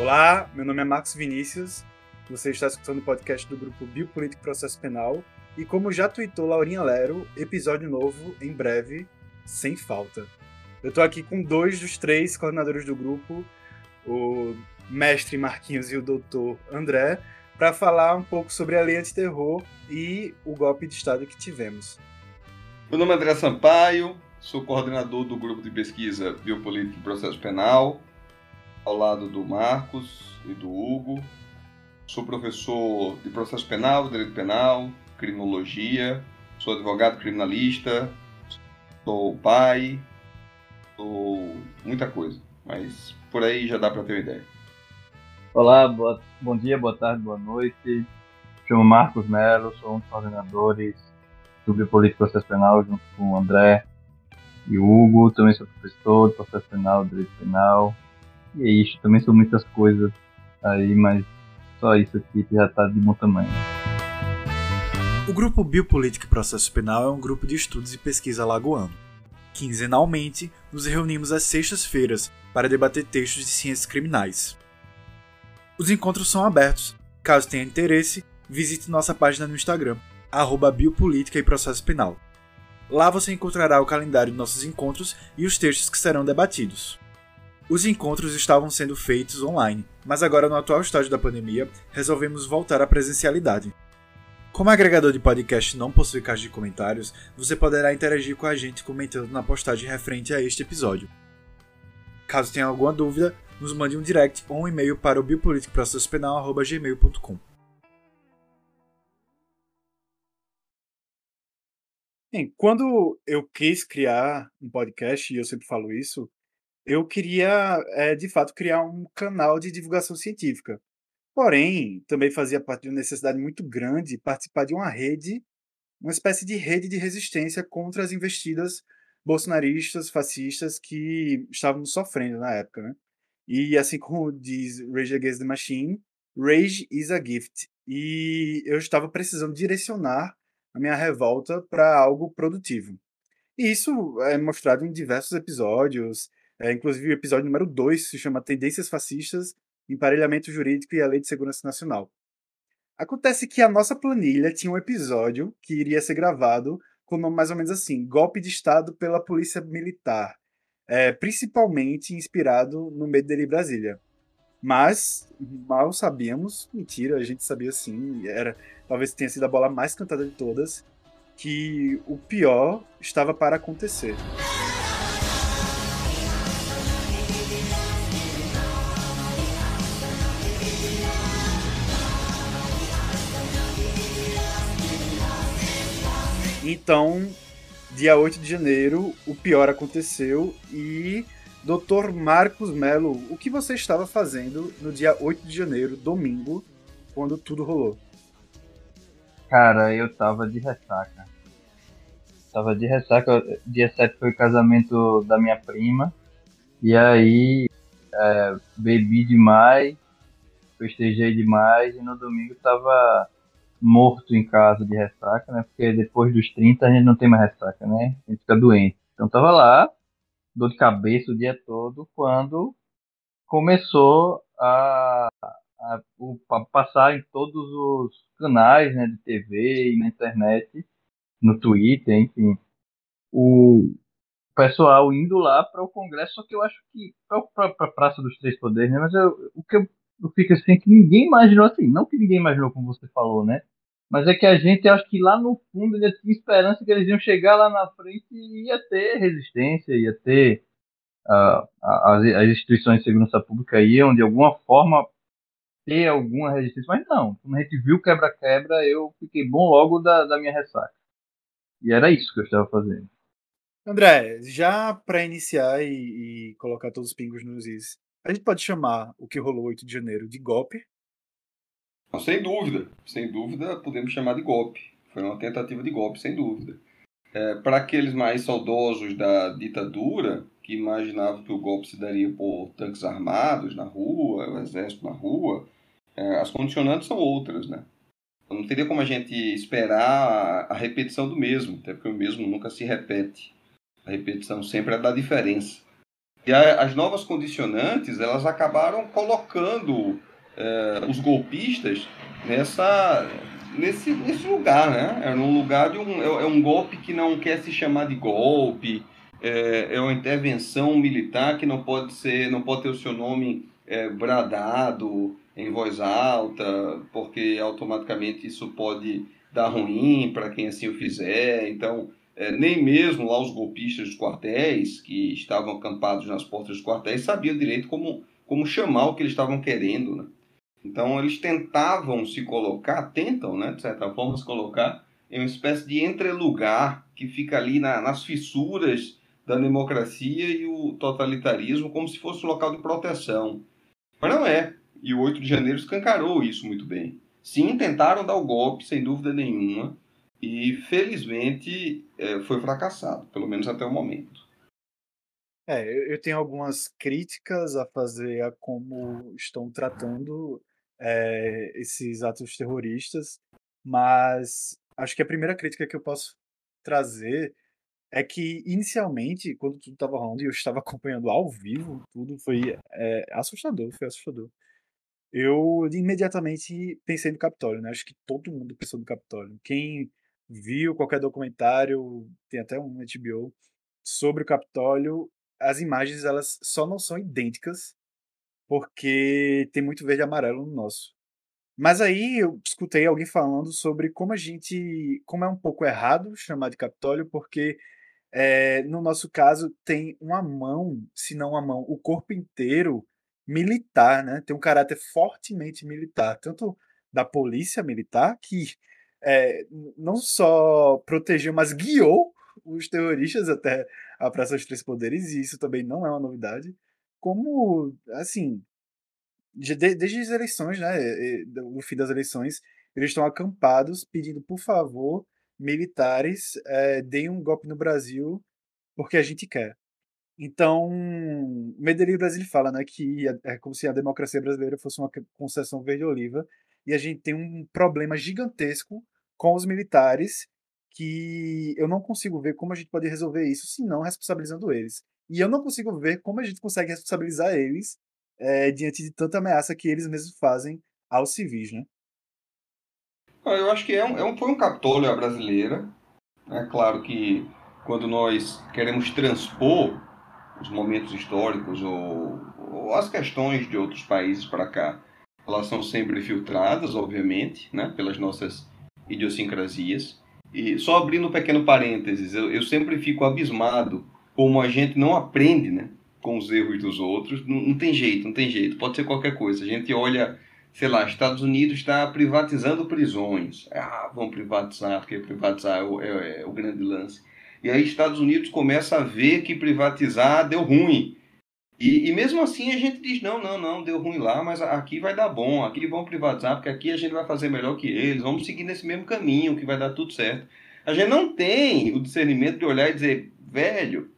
Olá, meu nome é Marcos Vinícius. Você está escutando o podcast do grupo Biopolítico e Processo Penal. E como já tweetou Laurinha Lero, episódio novo em breve, sem falta. Eu estou aqui com dois dos três coordenadores do grupo, o mestre Marquinhos e o doutor André, para falar um pouco sobre a lei antiterror e o golpe de Estado que tivemos. Meu nome é André Sampaio, sou coordenador do grupo de pesquisa Biopolítica e Processo Penal, ao lado do Marcos e do Hugo. Sou professor de processo penal, direito penal, criminologia, sou advogado criminalista, sou pai, sou muita coisa, mas por aí já dá para ter uma ideia. Olá, boa, bom dia, boa tarde, boa noite. Chamo Marcos Melo, sou um dos coordenadores do Biopolítico Processo Penal junto com o André e o Hugo. Também sou professor de processo penal, direito penal, e é isso, também são muitas coisas aí, mas só isso aqui já tá de bom tamanho. O Grupo Biopolítica e Processo Penal é um grupo de estudos e pesquisa lagoano. Quinzenalmente, nos reunimos às sextas-feiras para debater textos de ciências criminais. Os encontros são abertos. Caso tenha interesse, visite nossa página no Instagram, arroba Biopolítica e Processo Penal. Lá você encontrará o calendário de nossos encontros e os textos que serão debatidos. Os encontros estavam sendo feitos online, mas agora, no atual estágio da pandemia, resolvemos voltar à presencialidade. Como agregador de podcast não possui caixa de comentários, você poderá interagir com a gente comentando na postagem referente a este episódio. Caso tenha alguma dúvida, nos mande um direct ou um e-mail para o biopoliticoprocessopenal.gmail.com. Bem, quando eu quis criar um podcast, e eu sempre falo isso, eu queria, é, de fato, criar um canal de divulgação científica. Porém, também fazia parte de uma necessidade muito grande participar de uma rede, uma espécie de rede de resistência contra as investidas bolsonaristas, fascistas que estavam sofrendo na época, né? E assim como diz Rage Against the Machine, Rage is a gift. E eu estava precisando direcionar a minha revolta para algo produtivo. E isso é mostrado em diversos episódios, é, inclusive, o episódio número 2 se chama Tendências Fascistas, Emparelhamento Jurídico e a Lei de Segurança Nacional. Acontece que a nossa planilha tinha um episódio que iria ser gravado com nome mais ou menos assim: Golpe de Estado pela Polícia Militar, é, principalmente inspirado no Medo dele Brasília. Mas mal sabíamos, mentira, a gente sabia sim, era talvez tenha sido a bola mais cantada de todas, que o pior estava para acontecer. Então, dia 8 de janeiro, o pior aconteceu e Dr. Marcos Melo, o que você estava fazendo no dia 8 de janeiro, domingo, quando tudo rolou? Cara, eu tava de ressaca. Tava de ressaca. Dia 7 foi o casamento da minha prima. E aí, é, bebi demais, festejei demais. E no domingo tava morto em casa de ressaca, né? Porque depois dos 30 a gente não tem mais ressaca, né? A gente fica doente. Então tava lá, dor de cabeça o dia todo, quando começou a, a, a passar em todos os canais né, de TV e na internet, no Twitter, enfim, o pessoal indo lá para o Congresso, só que eu acho que para a Praça dos Três Poderes, né? Mas eu, o que eu, eu fico assim, que ninguém imaginou assim, não que ninguém imaginou como você falou, né? Mas é que a gente, acho que lá no fundo, ainda tinha esperança que eles iam chegar lá na frente e ia ter resistência, ia ter. Uh, as, as instituições de segurança pública iam, de alguma forma, ter alguma resistência. Mas não, quando a gente viu quebra-quebra, eu fiquei bom logo da, da minha ressaca. E era isso que eu estava fazendo. André, já para iniciar e, e, colocar todos os pingos nos is, a gente pode chamar o que rolou 8 de janeiro de golpe sem dúvida, sem dúvida, podemos chamar de golpe. Foi uma tentativa de golpe, sem dúvida. É, Para aqueles mais saudosos da ditadura, que imaginavam que o golpe se daria por tanques armados na rua, o exército na rua, é, as condicionantes são outras, né? Não teria como a gente esperar a repetição do mesmo, até porque o mesmo nunca se repete. A repetição sempre é da diferença. E a, as novas condicionantes, elas acabaram colocando é, os golpistas nessa, nesse, nesse lugar, né? É um lugar de um, é, é um golpe que não quer se chamar de golpe, é, é uma intervenção militar que não pode ser, não pode ter o seu nome é, bradado em voz alta, porque automaticamente isso pode dar ruim para quem assim o fizer. Então, é, nem mesmo lá os golpistas dos quartéis, que estavam acampados nas portas dos quartéis, sabiam direito como, como chamar o que eles estavam querendo. Né? Então, eles tentavam se colocar, tentam, né, de certa forma, se colocar em uma espécie de entrelugar que fica ali na, nas fissuras da democracia e o totalitarismo, como se fosse um local de proteção. Mas não é. E o 8 de janeiro escancarou isso muito bem. Sim, tentaram dar o golpe, sem dúvida nenhuma, e felizmente é, foi fracassado, pelo menos até o momento. É, eu tenho algumas críticas a fazer a como estão tratando é, esses atos terroristas, mas acho que a primeira crítica que eu posso trazer é que inicialmente, quando tudo estava rolando e eu estava acompanhando ao vivo, tudo foi é, assustador, foi assustador. Eu imediatamente pensei no Capitólio, né? Acho que todo mundo pensou no Capitólio. Quem viu qualquer documentário, tem até um HBO, sobre o Capitólio, as imagens elas só não são idênticas porque tem muito verde e amarelo no nosso. Mas aí eu escutei alguém falando sobre como a gente, como é um pouco errado chamar de Capitólio, porque é, no nosso caso tem uma mão, se não uma mão, o corpo inteiro militar, né? Tem um caráter fortemente militar, tanto da polícia militar que é, não só protegeu, mas guiou os terroristas até a Praça dos Três Poderes, e isso também não é uma novidade, como, assim, desde as eleições, né, no fim das eleições, eles estão acampados pedindo, por favor, militares é, deem um golpe no Brasil porque a gente quer. Então, Medellín Brasil fala né, que é como se a democracia brasileira fosse uma concessão verde-oliva e a gente tem um problema gigantesco com os militares que eu não consigo ver como a gente pode resolver isso se não responsabilizando eles. E eu não consigo ver como a gente consegue responsabilizar eles é, diante de tanta ameaça que eles mesmos fazem aos civis, né? Eu acho que é um, é um, foi um Capitólio à brasileira. É claro que quando nós queremos transpor os momentos históricos ou, ou as questões de outros países para cá, elas são sempre filtradas, obviamente, né, pelas nossas idiosincrasias. E só abrindo um pequeno parênteses, eu, eu sempre fico abismado como a gente não aprende né, com os erros dos outros. Não, não tem jeito, não tem jeito. Pode ser qualquer coisa. A gente olha, sei lá, Estados Unidos está privatizando prisões. Ah, vão privatizar, porque privatizar é o, é, é o grande lance. E aí Estados Unidos começa a ver que privatizar deu ruim. E, e, mesmo assim a gente diz, não, não, não, deu ruim lá, mas aqui vai dar bom, aqui vão privatizar, porque aqui a gente vai fazer melhor que eles, vamos seguir nesse mesmo caminho que vai dar tudo certo. A gente não tem o discernimento de olhar e dizer, velho,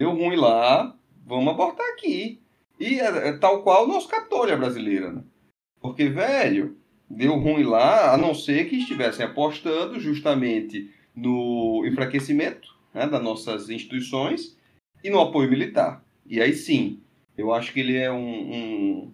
deu ruim lá, vamos abortar aqui. E é, é tal qual o nosso Capitólio brasileira, né? Porque, velho, deu ruim lá, a não ser que estivessem apostando justamente no enfraquecimento né, das nossas instituições e no apoio militar. E aí sim, eu acho que ele é um, um,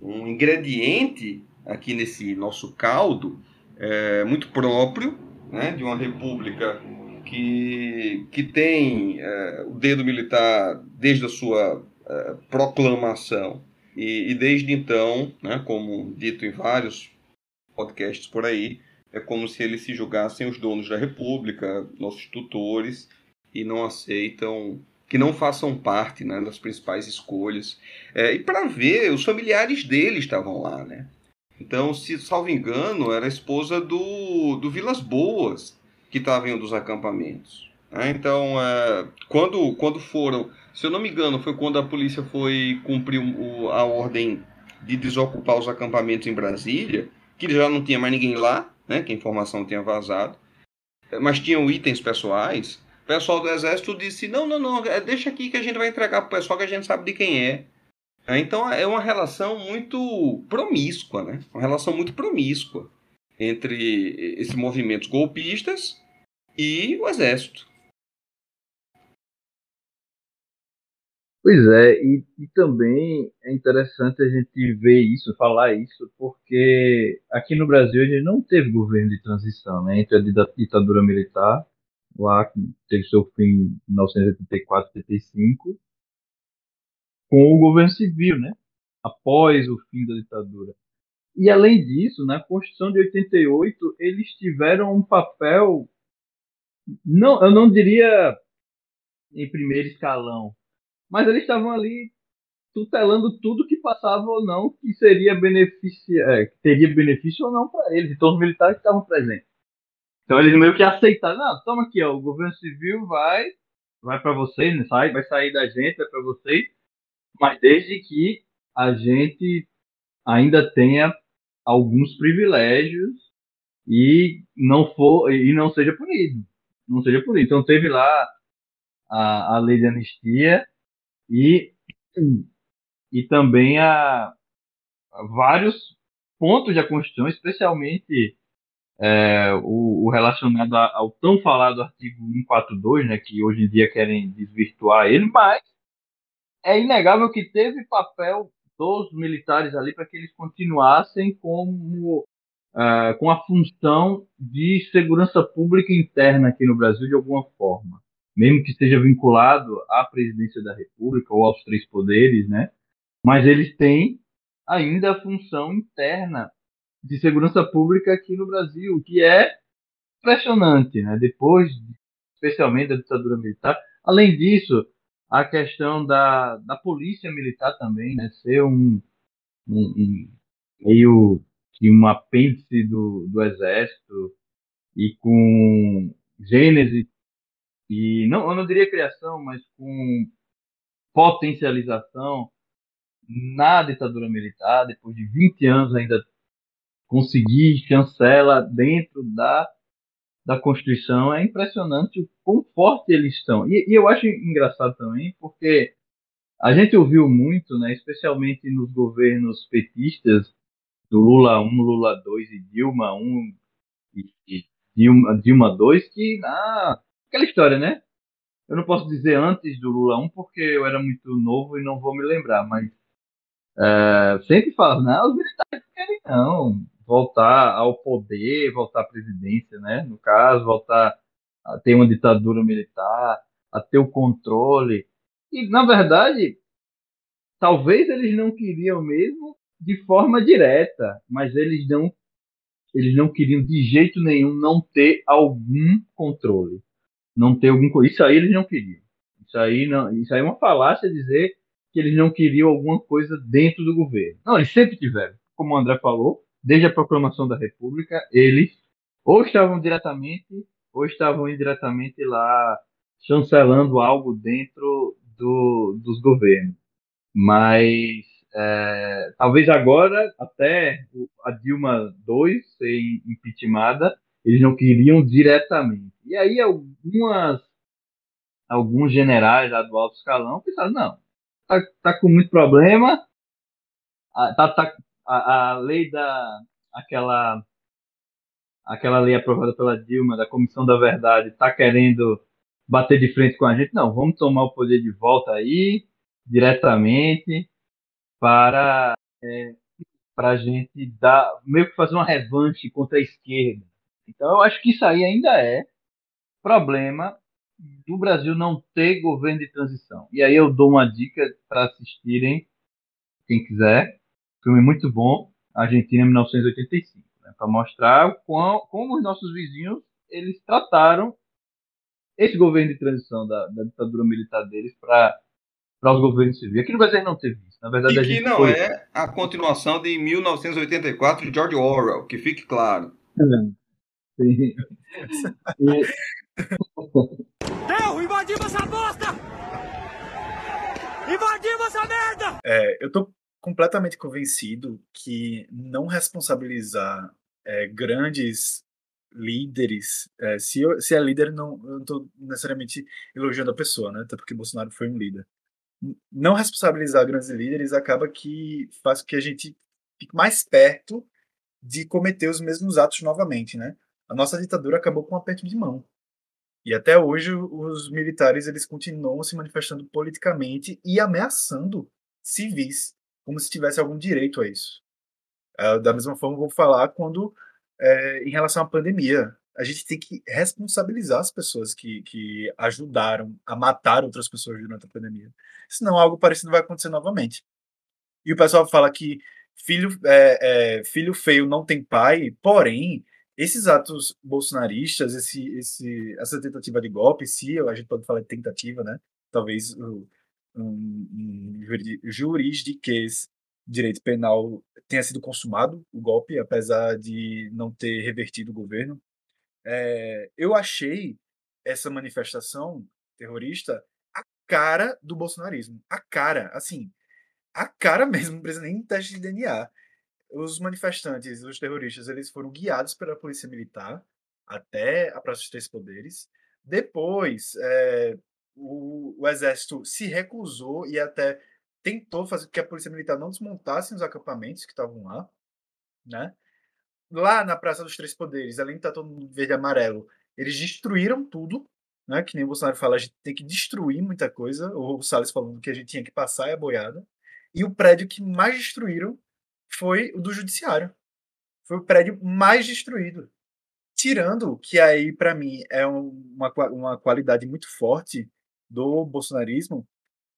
um ingrediente aqui nesse nosso caldo é, muito próprio né, de uma república que, que tem é, o dedo militar desde a sua é, proclamação e, e, desde então, né, como dito em vários podcasts por aí, é como se eles se julgassem os donos da república, nossos tutores, e não aceitam que não façam parte né, das principais escolhas. É, e para ver, os familiares dele estavam lá, né? Então, se salvo engano, era a esposa do, do Vilas Boas que estava em um dos acampamentos. Né? Então, é, quando, quando foram, se eu não me engano, foi quando a polícia foi cumprir a ordem de desocupar os acampamentos em Brasília, que já não tinha mais ninguém lá, né, que a informação tinha vazado, mas tinham itens pessoais o pessoal do exército disse: não, não, não, é, deixa aqui que a gente vai entregar para o pessoal que a gente sabe de quem é. é. Então é uma relação muito promíscua, né? Uma relação muito promíscua entre esses movimentos golpistas e o exército. Pois é, e, e, também é interessante a gente ver isso, falar isso, porque aqui no Brasil a gente não teve governo de transição, né? Entre a ditadura militar, lá que teve seu fim em 1984, 85, com o governo civil, né? Após o fim da ditadura. E além disso, na Constituição de 88, eles tiveram um papel, não, eu não diria em primeiro escalão, mas eles estavam ali tutelando tudo que passava ou não que seria benefício, é, que teria benefício ou não para eles, e todos os militares estavam presentes. Então eles meio que aceitaram, não, toma aqui, ó, o governo civil vai, vai para vocês, né, sai, vai sair da gente, vai para vocês, mas desde que a gente ainda tenha alguns privilégios e não for e não seja punido, não seja punido. Então teve lá a, a lei de anistia e, e também a, a vários pontos da Constituição, especialmente é, o, o, relacionado ao tão falado artigo 142, né, que hoje em dia querem desvirtuar ele, mas é inegável que teve papel dos militares ali para que eles continuassem como uh, com a função de segurança pública interna aqui no Brasil de alguma forma mesmo que esteja vinculado à presidência da República ou aos três poderes, né? Mas eles têm ainda a função interna de segurança pública aqui no Brasil, que é impressionante, né? Depois, especialmente da ditadura militar. Além disso, a questão da, da polícia militar também, né? Ser um, um, um meio que um apêndice do, do exército e com gênese e não, eu não diria criação, mas com potencialização na ditadura militar, depois de 20 anos ainda conseguir chancela dentro da, da Constituição, é impressionante o quão forte eles estão. E, e eu acho engraçado também, porque a gente ouviu muito, né, especialmente nos governos petistas, do Lula 1, Lula 2 e Dilma 1 e, Dilma, Dilma 2, que ah, aquela história, né? Eu não posso dizer antes do Lula 1 porque eu era muito novo e não vou me lembrar, mas é, sempre falo, não, os militares não querem não voltar ao poder, voltar à presidência, né? No caso, voltar a ter uma ditadura militar, a ter o controle. E, na verdade, talvez eles não queriam mesmo de forma direta, mas eles não eles não queriam de jeito nenhum não ter algum controle não ter algum. Isso aí eles não queriam. Isso aí, não, isso aí é uma falácia dizer que eles não queriam alguma coisa dentro do governo. Não, eles sempre tiveram. Como o André falou, desde a proclamação da República, eles ou estavam diretamente ou estavam indiretamente lá chancelando algo dentro do, dos governos. Mas é, talvez agora, até a Dilma II ser impeachmentada, eles não queriam diretamente. E aí algumas alguns generais lá do alto escalão pensaram, não, tá, tá com muito problema, a, tá, tá, a, a lei da aquela aquela lei aprovada pela Dilma da Comissão da Verdade está querendo bater de frente com a gente, não, vamos tomar o poder de volta aí diretamente para é, para a gente dar meio que fazer uma revanche contra a esquerda. Então eu acho que isso aí ainda é problema do Brasil não ter governo de transição. E aí eu dou uma dica para assistirem, quem quiser, filme muito bom, Argentina 1985, né, para mostrar como, como os nossos vizinhos eles trataram esse governo de transição da, da ditadura militar deles para para os governos civis. Aqui no Brasil não teve isso. Na verdade, e que não foi... é a continuação de 1984 de George Orwell, que fique claro. Sim. E... Deu! Invadimos essa bosta! Invadimos essa merda! É, eu tô completamente convencido que não responsabilizar é, grandes líderes, é, se, eu, se é líder, não, eu não estou necessariamente elogiando a pessoa, né? Até porque Bolsonaro foi um líder. Não responsabilizar grandes líderes acaba que faz com que a gente fique mais perto de cometer os mesmos atos novamente, né? A nossa ditadura acabou com um aperto de mão. E até hoje os militares eles continuam se manifestando politicamente e ameaçando civis, como se tivesse algum direito a isso. Uh, da mesma forma, vou falar quando, é, em relação à pandemia, a gente tem que responsabilizar as pessoas que, que ajudaram a matar outras pessoas durante a pandemia. Senão algo parecido vai acontecer novamente. E o pessoal fala que filho, é, é, filho feio não tem pai, porém, esses atos bolsonaristas, esse, esse, essa tentativa de golpe, se a gente pode falar de tentativa, né? Talvez um, um, juridiquês direito penal tenha sido consumado o golpe, apesar de não ter revertido o governo. É, eu achei essa manifestação terrorista a cara do bolsonarismo. A cara, assim, a cara mesmo, não precisa nem teste de DNA. Os manifestantes, os terroristas, eles foram guiados pela polícia militar até a Praça dos Três Poderes. Depois, é, o, o, exército se recusou e até tentou fazer que a polícia militar não desmontasse os acampamentos que estavam lá, né? Lá na Praça dos Três Poderes, além de estar todo mundo verde e amarelo, eles destruíram tudo, né? Que nem o Bolsonaro fala, a gente tem que destruir muita coisa. O Salles falando que a gente tinha que passar a boiada. E o prédio que mais destruíram foi o do Judiciário. Foi o prédio mais destruído. Tirando que aí, para mim, é uma, uma qualidade muito forte do bolsonarismo,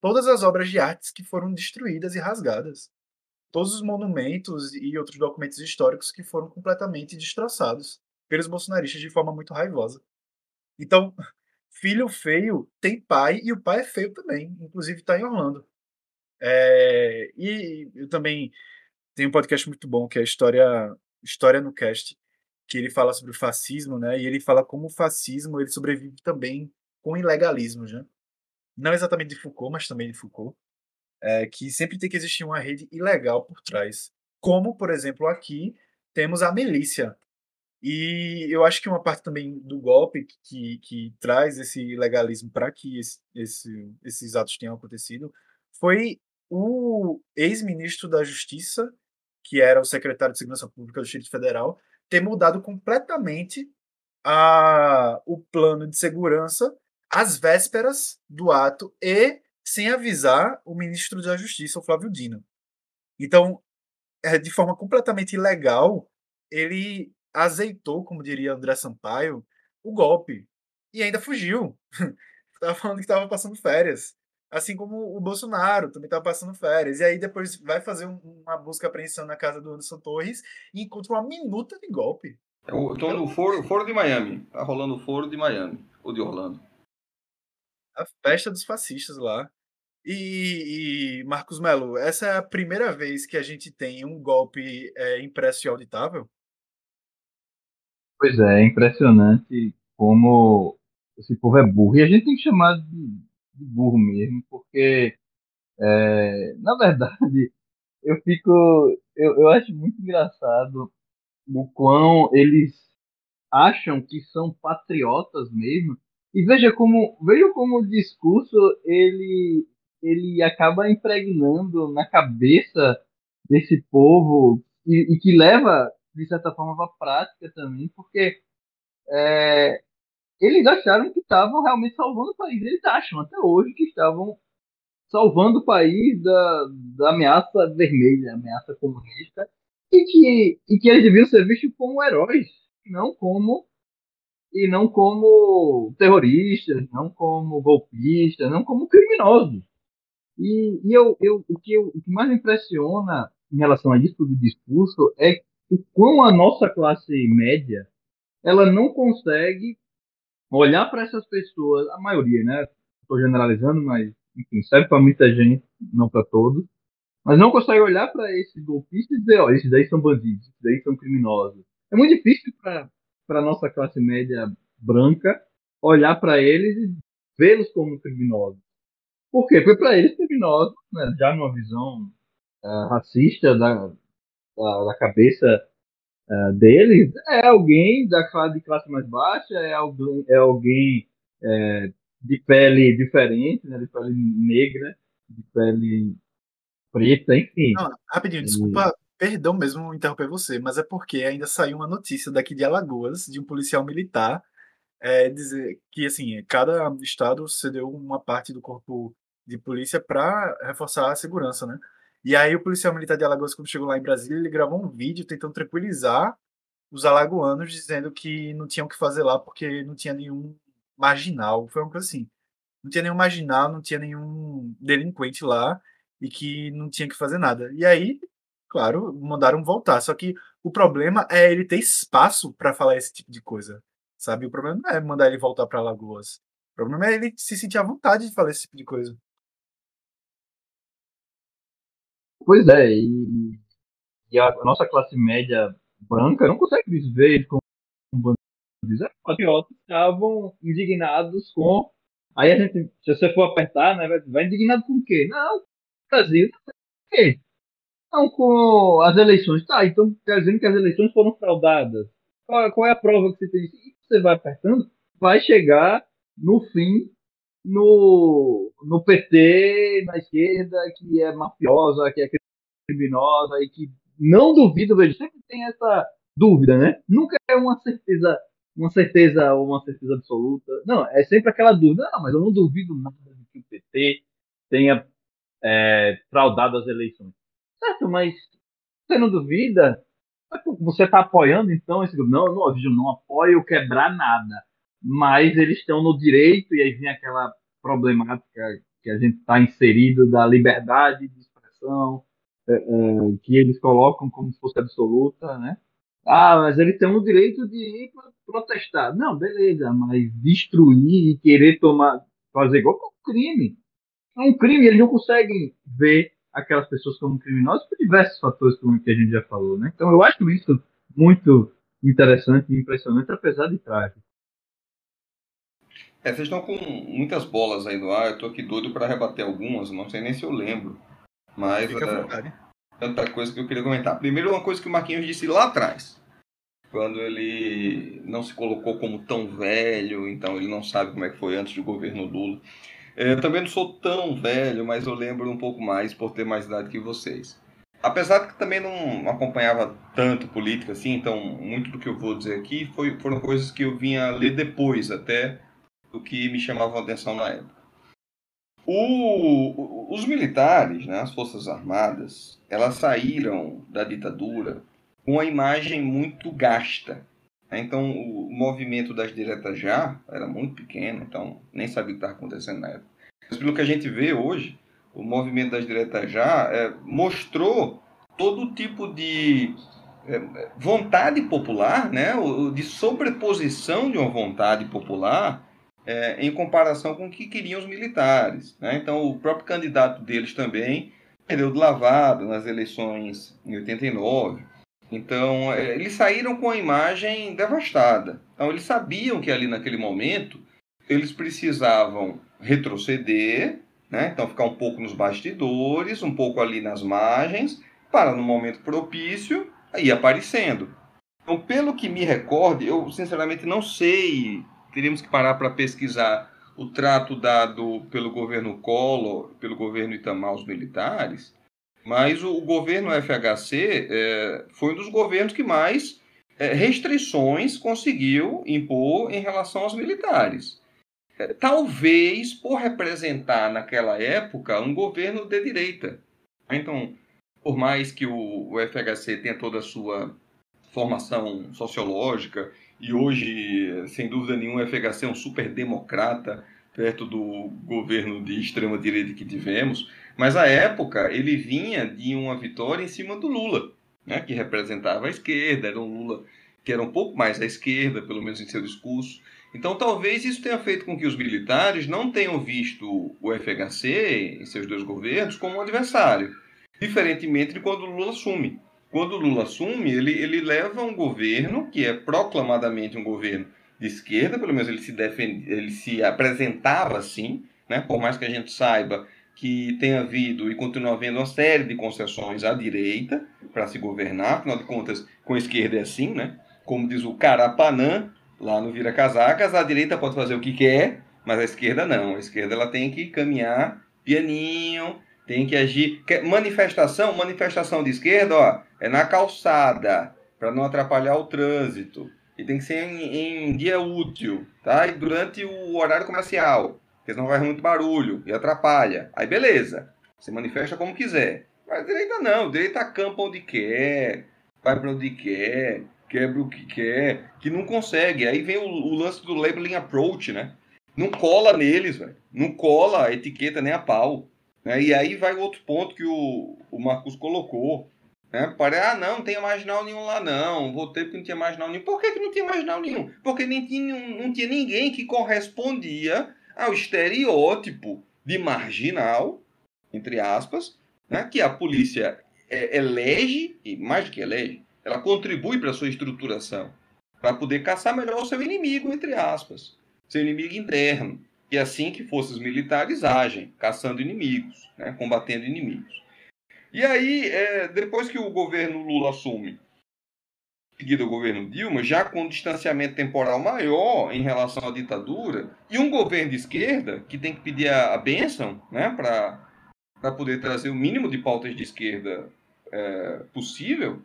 todas as obras de artes que foram destruídas e rasgadas. Todos os monumentos e outros documentos históricos que foram completamente destroçados pelos bolsonaristas de forma muito raivosa. Então, filho feio tem pai e o pai é feio também, inclusive está em Orlando. É, e eu também tenho um podcast muito bom que é a História, História no Cast, que ele fala sobre o fascismo, né? E ele fala como o fascismo ele sobrevive também com ilegalismo, né? Não exatamente de Foucault, mas também de Foucault, é, que sempre tem que existir uma rede ilegal por trás. Como, por exemplo, aqui temos a milícia. E eu acho que uma parte também do golpe que, que traz esse ilegalismo para que esse, esse, esses atos tenham acontecido foi o ex-ministro da Justiça, que era o secretário de Segurança Pública do Distrito Federal, ter mudado completamente a, o plano de segurança às vésperas do ato e sem avisar o ministro da Justiça, o Flávio Dino. Então, é, de forma completamente ilegal, ele azeitou, como diria André Sampaio, o golpe. E ainda fugiu. Estava falando que estava passando férias. Assim como o Bolsonaro também estava passando férias. E aí depois vai fazer um, uma busca apreensão na casa do Anderson Torres e encontra uma minuta de golpe. Eu estou no foro, foro de Miami. Tá rolando o foro de Miami. Ou de Orlando. A festa dos fascistas lá. E, e, Marcos Melo, essa é a primeira vez que a gente tem um golpe é, impresso e auditável? Pois é, é impressionante como esse povo é burro. E a gente tem que chamar de de burro mesmo, porque, é, na verdade, eu fico. Eu, eu acho muito engraçado o quão eles acham que são patriotas mesmo. E veja como, veja como o discurso ele, ele acaba impregnando na cabeça desse povo e, e que leva, de certa forma, a prática também, porque é, eles acharam que estavam realmente salvando o país. Eles acham até hoje que estavam salvando o país da, da ameaça vermelha, ameaça comunista, e que, e que eles deviam ser vistos como heróis, não como e não como terroristas, não como golpistas, não como criminosos. E, e eu, eu, o, que eu, o que mais me impressiona em relação a isso do discurso é o quão a nossa classe média ela não consegue olhar para essas pessoas, a maioria, né? Estou generalizando, mas enfim, serve para muita gente, não para todos. Mas não consegue olhar para esses golpistas e dizer, ó, esses daí são bandidos, esses daí são criminosos. É muito difícil para a nossa classe média branca olhar para eles e vê-los como criminosos. Por quê? Porque para eles criminosos, né, já numa visão uh, racista da, da, da cabeça uh, deles é alguém da de classe mais baixa, é alguém, é alguém é, de pele diferente, né, de pele negra, de pele preta, enfim. Não, rapidinho, desculpa, perdão mesmo interromper você, mas é porque ainda saiu uma notícia daqui de Alagoas, de um policial militar, é dizer que assim cada estado cedeu uma parte do corpo de polícia para reforçar a segurança, né? E aí o policial militar de Alagoas, quando chegou lá em Brasília, ele gravou um vídeo tentando tranquilizar os alagoanos, dizendo que não tinham o que fazer lá porque não tinha nenhum marginal, foi uma coisa assim. Não tinha nenhum marginal, não tinha nenhum delinquente lá e que não tinha que fazer nada. E aí, claro, mandaram voltar. Só que o problema é ele ter espaço para falar esse tipo de coisa, sabe? O problema não é mandar ele voltar para Alagoas. O problema é ele se sentir à vontade de falar esse tipo de coisa. Pois é, e, e a nossa classe média branca não consegue viver com um bando de patriotas estavam indignados com. Aí a gente, se você for apertar, né, vai indignado com o quê? Não, Brasil, o quê? Não, com as eleições. Tá, então quer dizer que as eleições foram fraudadas. Qual, qual é a prova que você tem? E você vai apertando, vai chegar no fim no, no PT, na esquerda, que é mafiosa, que é criminosa e que não duvido, vejo, sempre tem essa dúvida, né? Nunca é uma certeza, uma certeza ou uma certeza absoluta. Não, é sempre aquela dúvida. Não, mas eu não duvido nada de que o PT tenha é, fraudado as eleições. Certo, mas você não duvida? Você está apoiando então esse grupo? Não, não, eu não apoio quebrar nada mas eles estão no direito, e aí vem aquela problemática que a gente está inserido da liberdade de expressão, é, é, que eles colocam como se fosse absoluta, né? Ah, mas eles têm o direito de ir protestar. Não, beleza, mas destruir e querer tomar, fazer igual é um crime. É um crime, eles não conseguem ver aquelas pessoas como criminosas por diversos fatores, como que a gente já falou, né? Então eu acho isso muito interessante e impressionante, apesar de trágico. É, vocês estão com muitas bolas aí no ar, eu tô aqui doido para rebater algumas, não sei nem se eu lembro. Mas é, tanta coisa que eu queria comentar. Primeiro, uma coisa que o Marquinhos disse lá atrás, quando ele não se colocou como tão velho, então ele não sabe como é que foi antes do governo Lula. É, também não sou tão velho, mas eu lembro um pouco mais por ter mais idade que vocês. Apesar de que também não acompanhava tanto política assim, então muito do que eu vou dizer aqui foi, foram coisas que eu vinha ler depois até do que me chamava a atenção na época. O, os militares, né, as Forças Armadas, elas saíram da ditadura com uma imagem muito gasta. Né? Então, o movimento das diretas já era muito pequeno, então nem sabia o que estava acontecendo na época. Mas pelo que a gente vê hoje, o movimento das diretas já é, mostrou todo tipo de é, vontade popular, né, de sobreposição de uma vontade popular é, em comparação com o que queriam os militares. Né? Então, o próprio candidato deles também perdeu de lavada nas eleições em 89. Então, é, eles saíram com a imagem devastada. Então, eles sabiam que ali naquele momento eles precisavam retroceder, né? então ficar um pouco nos bastidores, um pouco ali nas margens, para no momento propício ir aparecendo. Então, pelo que me recorde, eu sinceramente não sei teríamos que parar para pesquisar o trato dado pelo governo Collor, pelo governo Itamar aos militares, mas o, governo FHC é, foi um dos governos que mais é, restrições conseguiu impor em relação aos militares. É, talvez por representar naquela época um governo de direita. Então, por mais que o, o FHC tenha toda a sua formação sociológica e hoje, sem dúvida nenhuma, o FHC é um super democrata perto do governo de extrema direita que tivemos, mas à época ele vinha de uma vitória em cima do Lula, né, que representava a esquerda, era um Lula que era um pouco mais à esquerda, pelo menos em seu discurso. Então talvez isso tenha feito com que os militares não tenham visto o FHC em seus dois governos como um adversário, diferentemente de quando o Lula assume quando o Lula assume, ele, ele leva um governo que é proclamadamente um governo de esquerda, pelo menos ele se, defende, ele se apresentava assim, né? por mais que a gente saiba que tem havido e continua havendo uma série de concessões à direita para se governar, afinal de contas, com a esquerda é assim, né? Como diz o Carapanã, lá no Vira Casacas, a direita pode fazer o que quer, mas a esquerda não. A esquerda ela tem que caminhar pianinho, tem que agir. Manifestação, manifestação de esquerda, ó, é na calçada, para não atrapalhar o trânsito. E tem que ser em, em dia útil, tá? E durante o horário comercial, porque senão vai muito barulho e atrapalha. Aí beleza, você manifesta como quiser. Mas direita não, direita acampa onde quer, vai para onde quer, quebra o que quer, que não consegue. Aí vem o, o lance do labeling approach, né? Não cola neles, velho. Não cola a etiqueta nem a pau. Né? E aí vai outro ponto que o, o Marcos colocou. Né? Parece, ah, não, não tem marginal nenhum lá, não. Votei porque não tinha marginal nenhum. Por que, que não tinha marginal nenhum? Porque nem tinha, não tinha ninguém que correspondia ao estereótipo de marginal, entre aspas, né? que a polícia é, elege, e mais do que elege, ela contribui para a sua estruturação, para poder caçar melhor o seu inimigo, entre aspas, seu inimigo interno. E assim que forças militares agem, caçando inimigos, né? combatendo inimigos. E aí, é, depois que o governo Lula assume, seguido o governo Dilma, já com um distanciamento temporal maior em relação à ditadura, e um governo de esquerda que tem que pedir a, a bênção né, para poder trazer o mínimo de pautas de esquerda é, possível,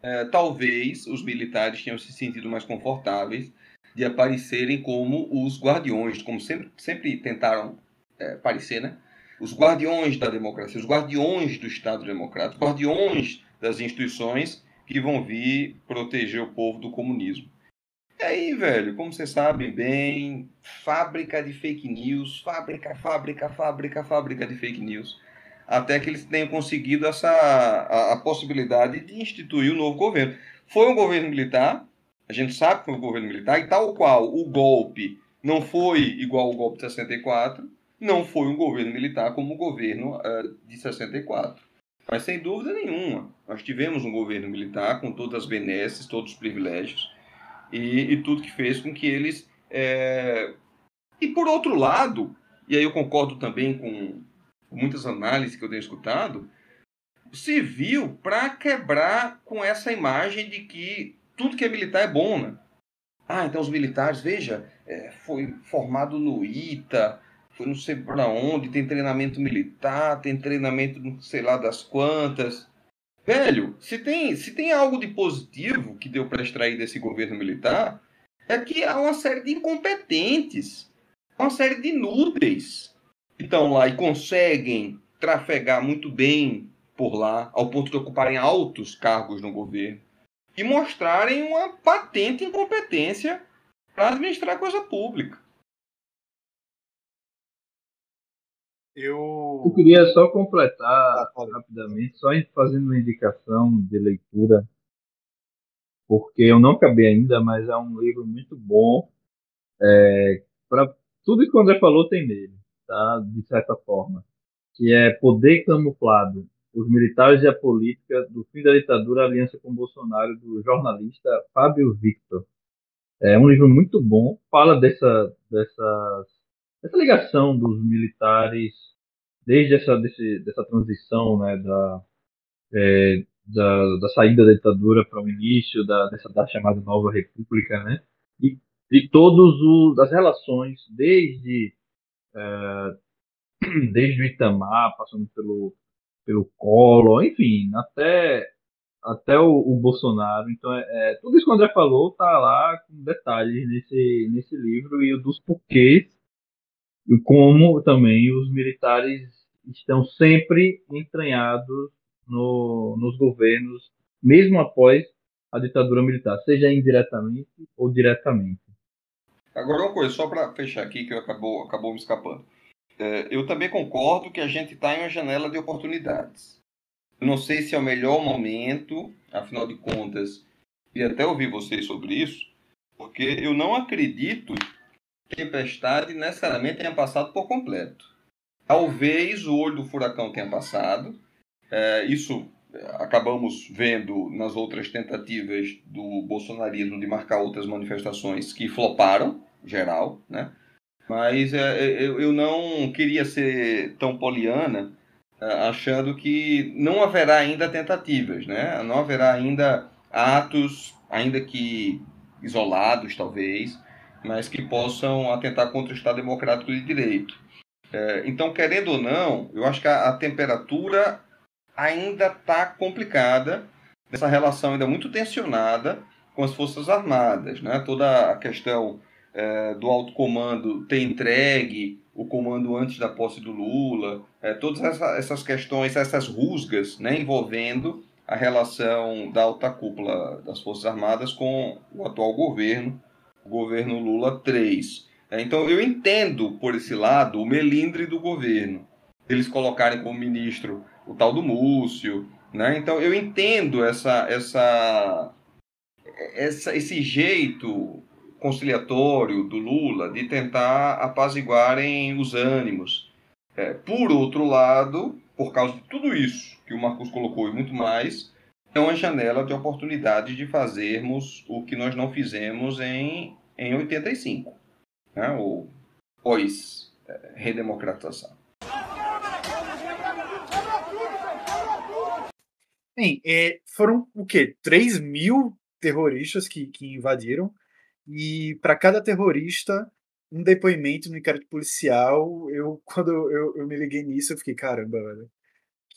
é, talvez os militares tenham se sentido mais confortáveis de aparecerem como os guardiões, como sempre, sempre tentaram é, parecer, né? Os guardiões da democracia, os guardiões do Estado Democrático, guardiões das instituições que vão vir proteger o povo do comunismo. E aí, velho, como vocês sabem bem, fábrica de fake news, fábrica, fábrica, fábrica, fábrica de fake news até que eles tenham conseguido essa a, a possibilidade de instituir o um novo governo. Foi um governo militar, a gente sabe que foi um governo militar, e tal qual o golpe não foi igual ao golpe de 64, não foi um governo militar como o governo uh, de 64. Mas sem dúvida nenhuma, nós tivemos um governo militar com todas as benesses, todos os privilégios, e, e tudo que fez com que eles. É... E por outro lado, e aí eu concordo também com, muitas análises que eu tenho escutado, se viu para quebrar com essa imagem de que tudo que é militar é bom, né? Ah, então os militares, veja, é, foi formado no ITA, foi não sei para onde, tem treinamento militar, tem treinamento não sei lá das quantas. Velho, se tem, se tem algo de positivo que deu para extrair desse governo militar, é que há uma série de incompetentes, uma série de inúteis estão lá e conseguem trafegar muito bem por lá, ao ponto de ocuparem altos cargos no governo, e mostrarem uma patente incompetência para administrar coisa pública. Eu... eu queria só completar ah, rapidamente, só fazendo uma indicação de leitura, porque eu não acabei ainda, mas é um livro muito bom. É, para tudo que o André falou tem nele tá? de certa forma, que é Poder Camuflado, os militares e a política do fim da ditadura, aliança com Bolsonaro, do jornalista Fábio Victor. É um livro muito bom, fala dessa, dessa, dessa ligação dos militares, desde essa, desse, dessa transição né, da, é, da, da, saída da ditadura para o início da, dessa da chamada nova república, né? E de todos os as relações desde é, desde o Itamar, passando pelo, pelo Collor, enfim, até, até o, o Bolsonaro. Então, é, é, tudo isso que o André falou tá lá com detalhes nesse, nesse livro e dos porquês como também os militares estão sempre entranhados no, nos governos, mesmo após a ditadura militar, seja indiretamente ou diretamente. Agora uma coisa, só para fechar aqui, que acabou, acabou me escapando. É, eu também concordo que a gente está em uma janela de oportunidades. Eu não sei se é o melhor momento, afinal de contas, e até ouvir vocês sobre isso, porque eu não acredito tempestade necessariamente tenha passado por completo. Talvez o olho do furacão tenha passado, é, isso acabamos vendo nas outras tentativas do bolsonarismo de marcar outras manifestações que floparam, geral, né? Mas é, eu, eu não queria ser tão poliana é, achando que não haverá ainda tentativas, né? Não haverá ainda atos, ainda que isolados talvez, mas que possam atentar contra o Estado Democrático de Direito. É, então, querendo ou não, eu acho que a, a temperatura ainda está complicada, essa relação ainda muito tensionada com as Forças Armadas. Né? Toda a questão é, do alto comando ter entregue o comando antes da posse do Lula, é, todas essa, essas questões, essas rusgas né, envolvendo a relação da alta cúpula das Forças Armadas com o atual governo, governo Lula 3. É, então eu entendo por esse lado o melindre do governo. Eles colocarem como ministro o tal do Múcio, né? Então eu entendo essa, essa, essa, esse jeito conciliatório do Lula de tentar apaziguarem os ânimos. É, por outro lado, por causa de tudo isso que o Marcos colocou e muito mais, é uma janela de oportunidade de fazermos o que nós não fizemos em, em 85, né? ou pós-redemocratização. Bem, é, foram o quê? 3 mil terroristas que, que invadiram e para cada terrorista, um depoimento no inquérito policial. Eu, quando eu, eu me liguei nisso, eu fiquei, caramba, velho,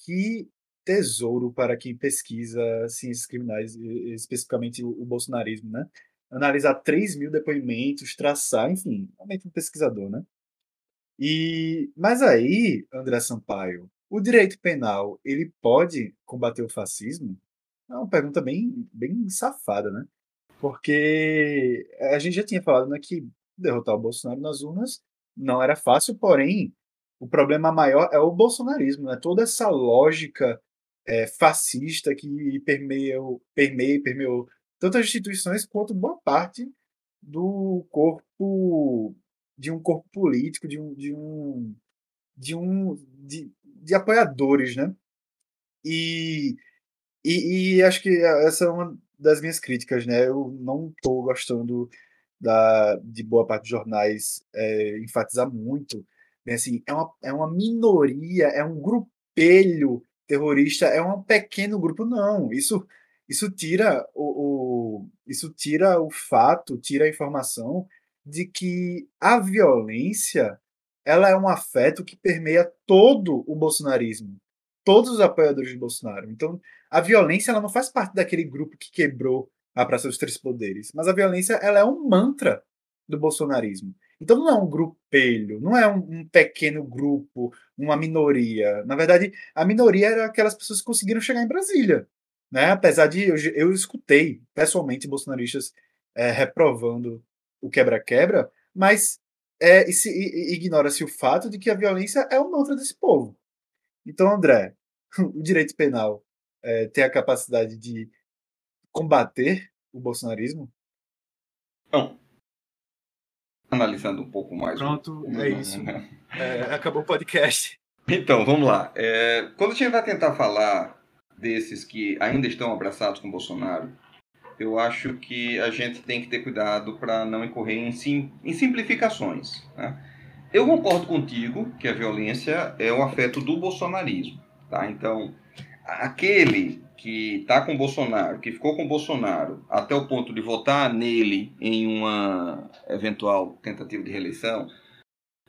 que tesouro para quem pesquisa ciências criminais, especificamente o, bolsonarismo, né? Analisar 3 mil depoimentos, traçar, enfim, realmente um pesquisador, né? E, mas aí, André Sampaio, o direito penal, ele pode combater o fascismo? É uma pergunta bem, bem safada, né? Porque a gente já tinha falado né, que derrotar o Bolsonaro nas urnas não era fácil, porém, o problema maior é o bolsonarismo, né? toda essa lógica é, fascista que permeou, permeia, permeou tanto as instituições quanto boa parte do corpo de um corpo político, de um de um de um de, de apoiadores, né? E, e, e acho que essa é uma das minhas críticas, né? Eu não estou gostando da, de boa parte dos jornais é, enfatizar muito. Bem, assim, é uma, é uma minoria, é um grupelho terrorista, é um pequeno grupo. Não, isso isso tira o, o isso tira o fato, tira a informação de que a violência ela é um afeto que permeia todo o bolsonarismo, todos os apoiadores de Bolsonaro. Então, a violência ela não faz parte daquele grupo que quebrou a Praça dos Três Poderes, mas a violência ela é um mantra do bolsonarismo. Então não é um grupelho, não é um, um, pequeno grupo, uma minoria. Na verdade, a minoria era aquelas pessoas que conseguiram chegar em Brasília. Né? Apesar de eu, eu escutei pessoalmente bolsonaristas é, reprovando o quebra-quebra, mas é, ignora-se o fato de que a violência é o mantra desse povo. Então, André, o direito penal é, tem a capacidade de combater o bolsonarismo? Não. Analisando um pouco mais. Pronto, o... é isso. é, acabou o podcast. Então, vamos lá. É, quando a gente vai tentar falar desses que ainda estão abraçados com Bolsonaro, eu acho que a gente tem que ter cuidado para não incorrer em, sim, em simplificações. Né? Eu concordo contigo que a violência é o afeto do bolsonarismo. Tá? Então, aquele que está com Bolsonaro, que ficou com Bolsonaro até o ponto de votar nele em uma eventual tentativa de reeleição,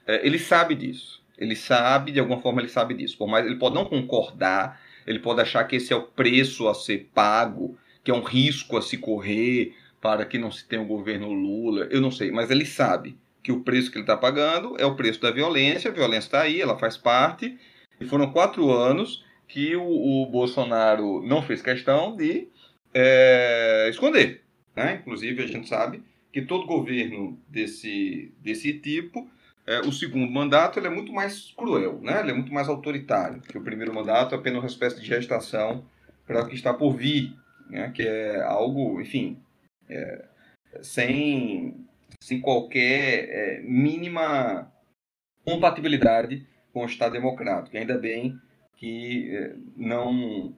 é, ele sabe disso. Ele sabe, de alguma forma, ele sabe disso. Por mais ele pode não concordar, ele pode achar que esse é o preço a ser pago que é um risco a se correr para que não se tenha o governo Lula, eu não sei, mas ele sabe que o preço que ele está pagando é o preço da violência, a violência está aí, ela faz parte, e foram quatro anos que o, o Bolsonaro não fez questão de é, esconder. Né? Inclusive, a gente sabe que todo governo desse, desse tipo, é, o segundo mandato ele é muito mais cruel, né? ele é muito mais autoritário, que o primeiro mandato é apenas uma espécie de gestação para o que está por vir né, que é algo, enfim, é, sem, sem qualquer é, mínima compatibilidade com o Estado democrático. Ainda bem que é, não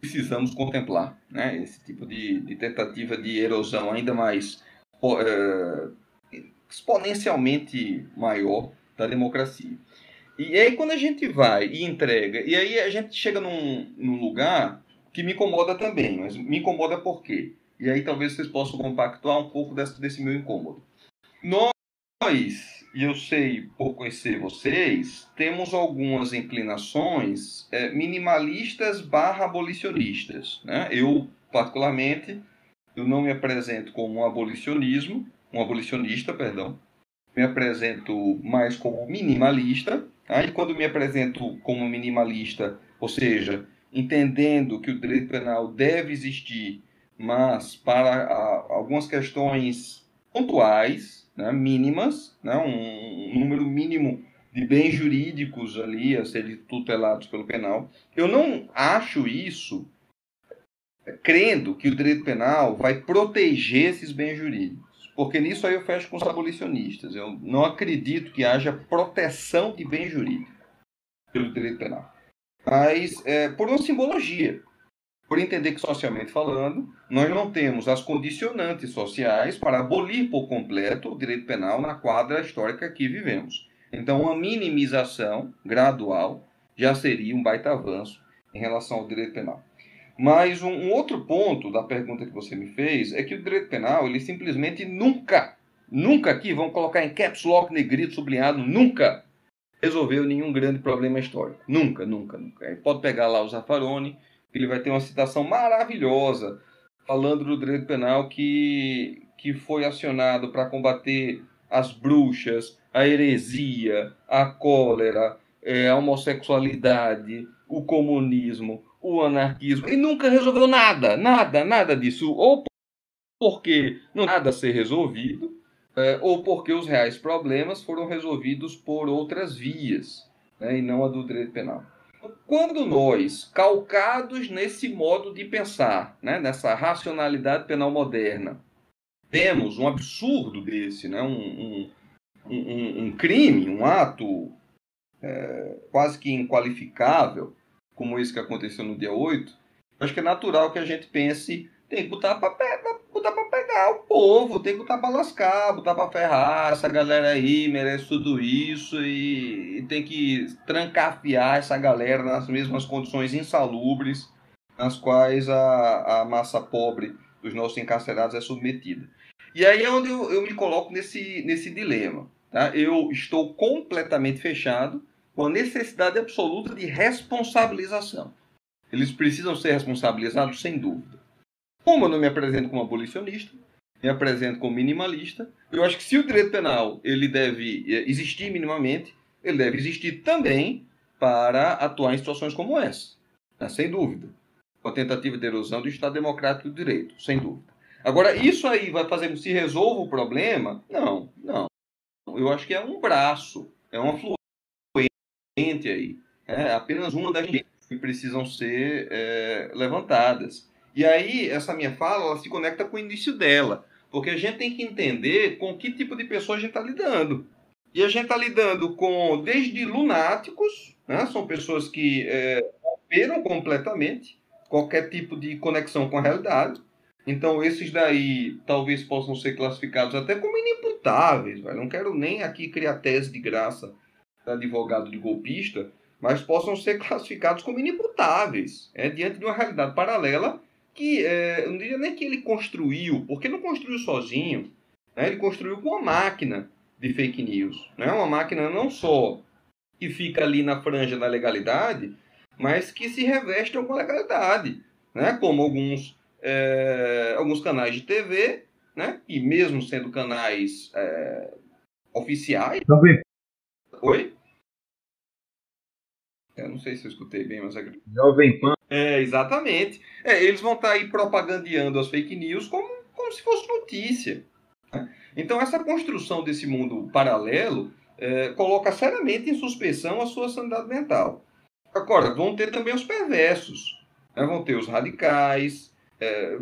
precisamos contemplar né, esse tipo de, de, tentativa de erosão ainda mais é, exponencialmente maior da democracia. E aí quando a gente vai e entrega, e aí a gente chega num, num lugar que me incomoda também, mas me incomoda por quê? E aí talvez vocês possam compactuar um pouco desse, desse meu incômodo. Nós, e eu sei por conhecer vocês, temos algumas inclinações é, minimalistas barra abolicionistas. Né? Eu, particularmente, eu não me apresento como um abolicionismo, um abolicionista, perdão. Me apresento mais como minimalista. Tá? E quando me apresento como minimalista, ou seja, entendendo que o direito penal deve existir, mas para a, algumas questões pontuais, né, mínimas, né, um, um número mínimo de bens jurídicos ali a serem tutelados pelo penal. Eu não acho isso crendo que o direito penal vai proteger esses bens jurídicos, porque nisso aí eu fecho com os abolicionistas. Eu não acredito que haja proteção de bem jurídico pelo direito penal. Mas é, por uma simbologia, por entender que socialmente falando, nós não temos as condicionantes sociais para abolir por completo o direito penal na quadra histórica que vivemos. Então, uma minimização gradual já seria um baita avanço em relação ao direito penal. Mas um, um, outro ponto da pergunta que você me fez é que o direito penal, ele simplesmente nunca, nunca aqui, vamos colocar em caps lock, negrito, sublinhado, nunca resolveu nenhum grande problema histórico. Nunca, nunca, nunca. Aí pode pegar lá o Zaffaroni, ele vai ter uma citação maravilhosa falando do direito penal que, que foi acionado para combater as bruxas, a heresia, a cólera, é, a homossexualidade, o comunismo, o anarquismo, e nunca resolveu nada, nada, nada disso. Ou porque não nada a ser resolvido, é, ou porque os reais problemas foram resolvidos por outras vias, né, e não a do direito penal. Quando nós, calcados nesse modo de pensar, né, nessa racionalidade penal moderna, vemos um absurdo desse, né, um, um um, um crime, um ato é, quase que inqualificável, como esse que aconteceu no dia 8, acho que é natural que a gente pense, tem que botar para o povo, tem que botar para lascar, botar para ferrar, essa galera aí merece tudo isso e, e tem que trancafiar essa galera nas mesmas condições insalubres nas quais a, a massa pobre dos nossos encarcerados é submetida. E aí é onde eu, eu me coloco nesse, nesse dilema. Tá? Eu estou completamente fechado com a necessidade absoluta de responsabilização. Eles precisam ser responsabilizados, sem dúvida. Como eu não me apresento como abolicionista, me apresento como minimalista, eu acho que se o direito penal ele deve eh, existir minimamente, ele deve existir também para atuar em situações como essa, né? sem dúvida. Com a tentativa de erosão do Estado Democrático do Direito, sem dúvida. Agora, isso aí vai fazer que se resolva o problema? Não, não eu acho que é um braço, é uma fluente aí. É apenas uma das que precisam ser é, levantadas. E aí, essa minha fala, ela se conecta com o início dela. Porque a gente tem que entender com que tipo de pessoa a gente está lidando. E a gente está lidando com, desde lunáticos, né? são pessoas que é, operam completamente qualquer tipo de conexão com a realidade, então, esses daí talvez possam ser classificados até como inimputáveis. Não quero nem aqui criar tese de graça de advogado de golpista, mas possam ser classificados como inimputáveis, é, diante de uma realidade paralela que é, eu não diria nem que ele construiu, porque não construiu sozinho, né? ele construiu com uma máquina de fake news. Né? Uma máquina não só que fica ali na franja da legalidade, mas que se reveste com legalidade, né? como alguns é, alguns canais de TV, né? E mesmo sendo canais é, oficiais. Jovem. Oi? Eu não sei se eu escutei bem, mas é. Jovem Pan. É, exatamente. É, eles vão estar tá aí propagandeando as fake news como, como se fosse notícia. Né? Então, essa construção desse mundo paralelo é, coloca seriamente em suspensão a sua sanidade mental. Agora, vão ter também os perversos. Né? Vão ter os radicais, é,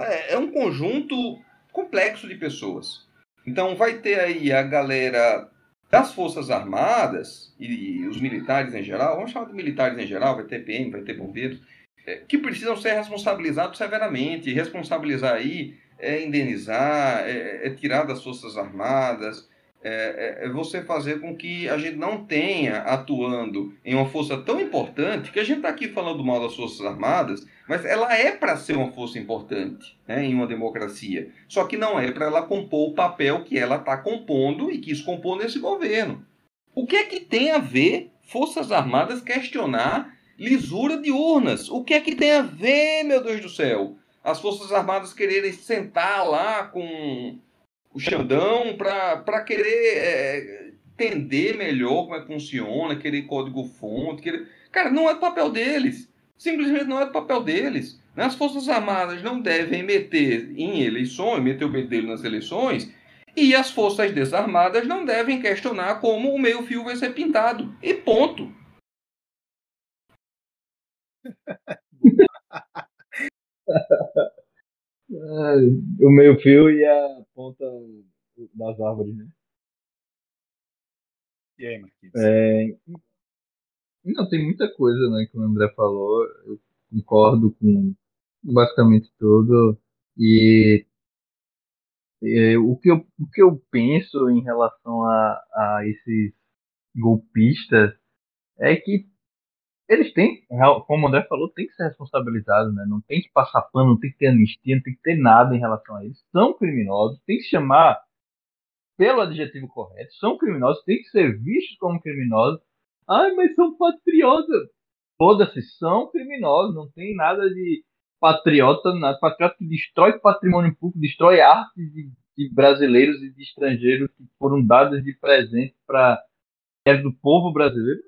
é, é um conjunto complexo de pessoas. Então vai ter aí a galera das Forças Armadas e os militares em geral, vamos chamar de militares em geral, vai ter PM, vai ter bombeiros, é, que precisam ser responsabilizados severamente. Responsabilizar aí é indenizar, é, é tirar das Forças Armadas, é, é, é, você fazer com que a gente não tenha atuando em uma força tão importante, que a gente está aqui falando mal das Forças Armadas, mas ela é para ser uma força importante né, em uma democracia. Só que não é para ela compor o papel que ela está compondo e quis compor nesse governo. O que é que tem a ver Forças Armadas questionar lisura de urnas? O que é que tem a ver, meu Deus do céu? as Forças Armadas quererem sentar lá com o Xandão para querer é, entender melhor como é que funciona, querer código-fonte. Querer... Cara, não é do papel deles. Simplesmente não é do papel deles. As Forças Armadas não devem meter em eleições, meter o bedelho nas eleições, e as Forças Desarmadas não devem questionar como o meio-fio vai ser pintado. E ponto. o meio-fio e a ponta das árvores, né? E aí, Marquinhos? É... Não, tem muita coisa né, que o André falou. Eu concordo com basicamente tudo. E é, o, que eu, o que eu penso em relação a, a esses golpistas é que eles têm, como o André falou, tem que ser responsabilizados, né? Não tem que passar pano, não tem que ter anistia, não tem que ter nada em relação a eles. São criminosos, tem que chamar pelo adjetivo correto, são criminosos, tem que ser vistos como criminosos. Ai, mas são patriotas. Foda-se, são criminosos, não tem nada de patriota, nada. Patriota que destrói patrimônio público, destrói artes de, de brasileiros e de estrangeiros que foram dadas de presente para do povo brasileiro.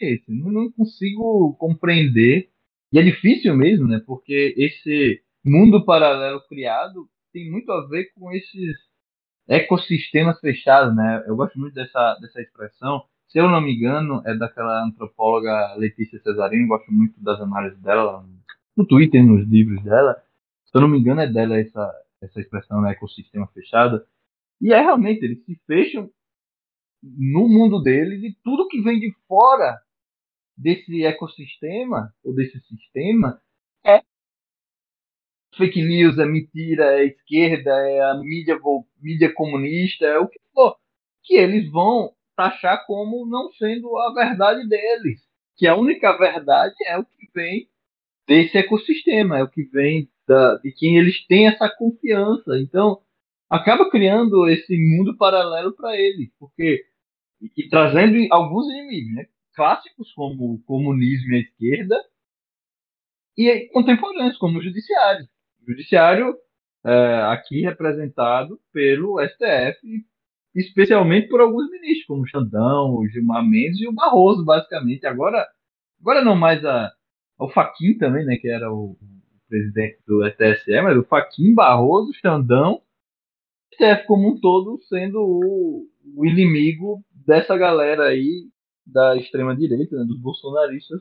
Esse, não, não consigo compreender. E é difícil mesmo, né? Porque esse mundo paralelo criado tem muito a ver com esses ecossistemas fechados, né? Eu gosto muito dessa, dessa expressão. Se eu não me engano, é daquela antropóloga Letícia Cesarini, gosto muito das análises dela no Twitter, nos livros dela. Se eu não me engano, é dela essa, essa expressão, né? ecossistema fechado. E é realmente, eles se fecham no mundo deles e tudo que vem de fora desse ecossistema ou desse sistema é fake news, é mentira, é esquerda, é a mídia, mídia comunista, é o que for, que eles vão taxar como não sendo a verdade deles. Que a única verdade é o que vem desse ecossistema, é o que vem da, de quem eles têm essa confiança. Então, acaba criando esse mundo paralelo para eles, porque e, e, trazendo alguns inimigos, né? Clássicos como o comunismo e a esquerda, e contemporâneos como o judiciário judiciário é, aqui representado pelo STF, especialmente por alguns ministros, como o Xandão, o Gilmar Mendes e o Barroso, basicamente. Agora, agora não mais a, o Faquin também, né, que era o, o presidente do TSE, mas o Faquin, Barroso, Xandão, STF como um todo sendo o, o inimigo dessa galera aí da extrema direita, né, dos bolsonaristas,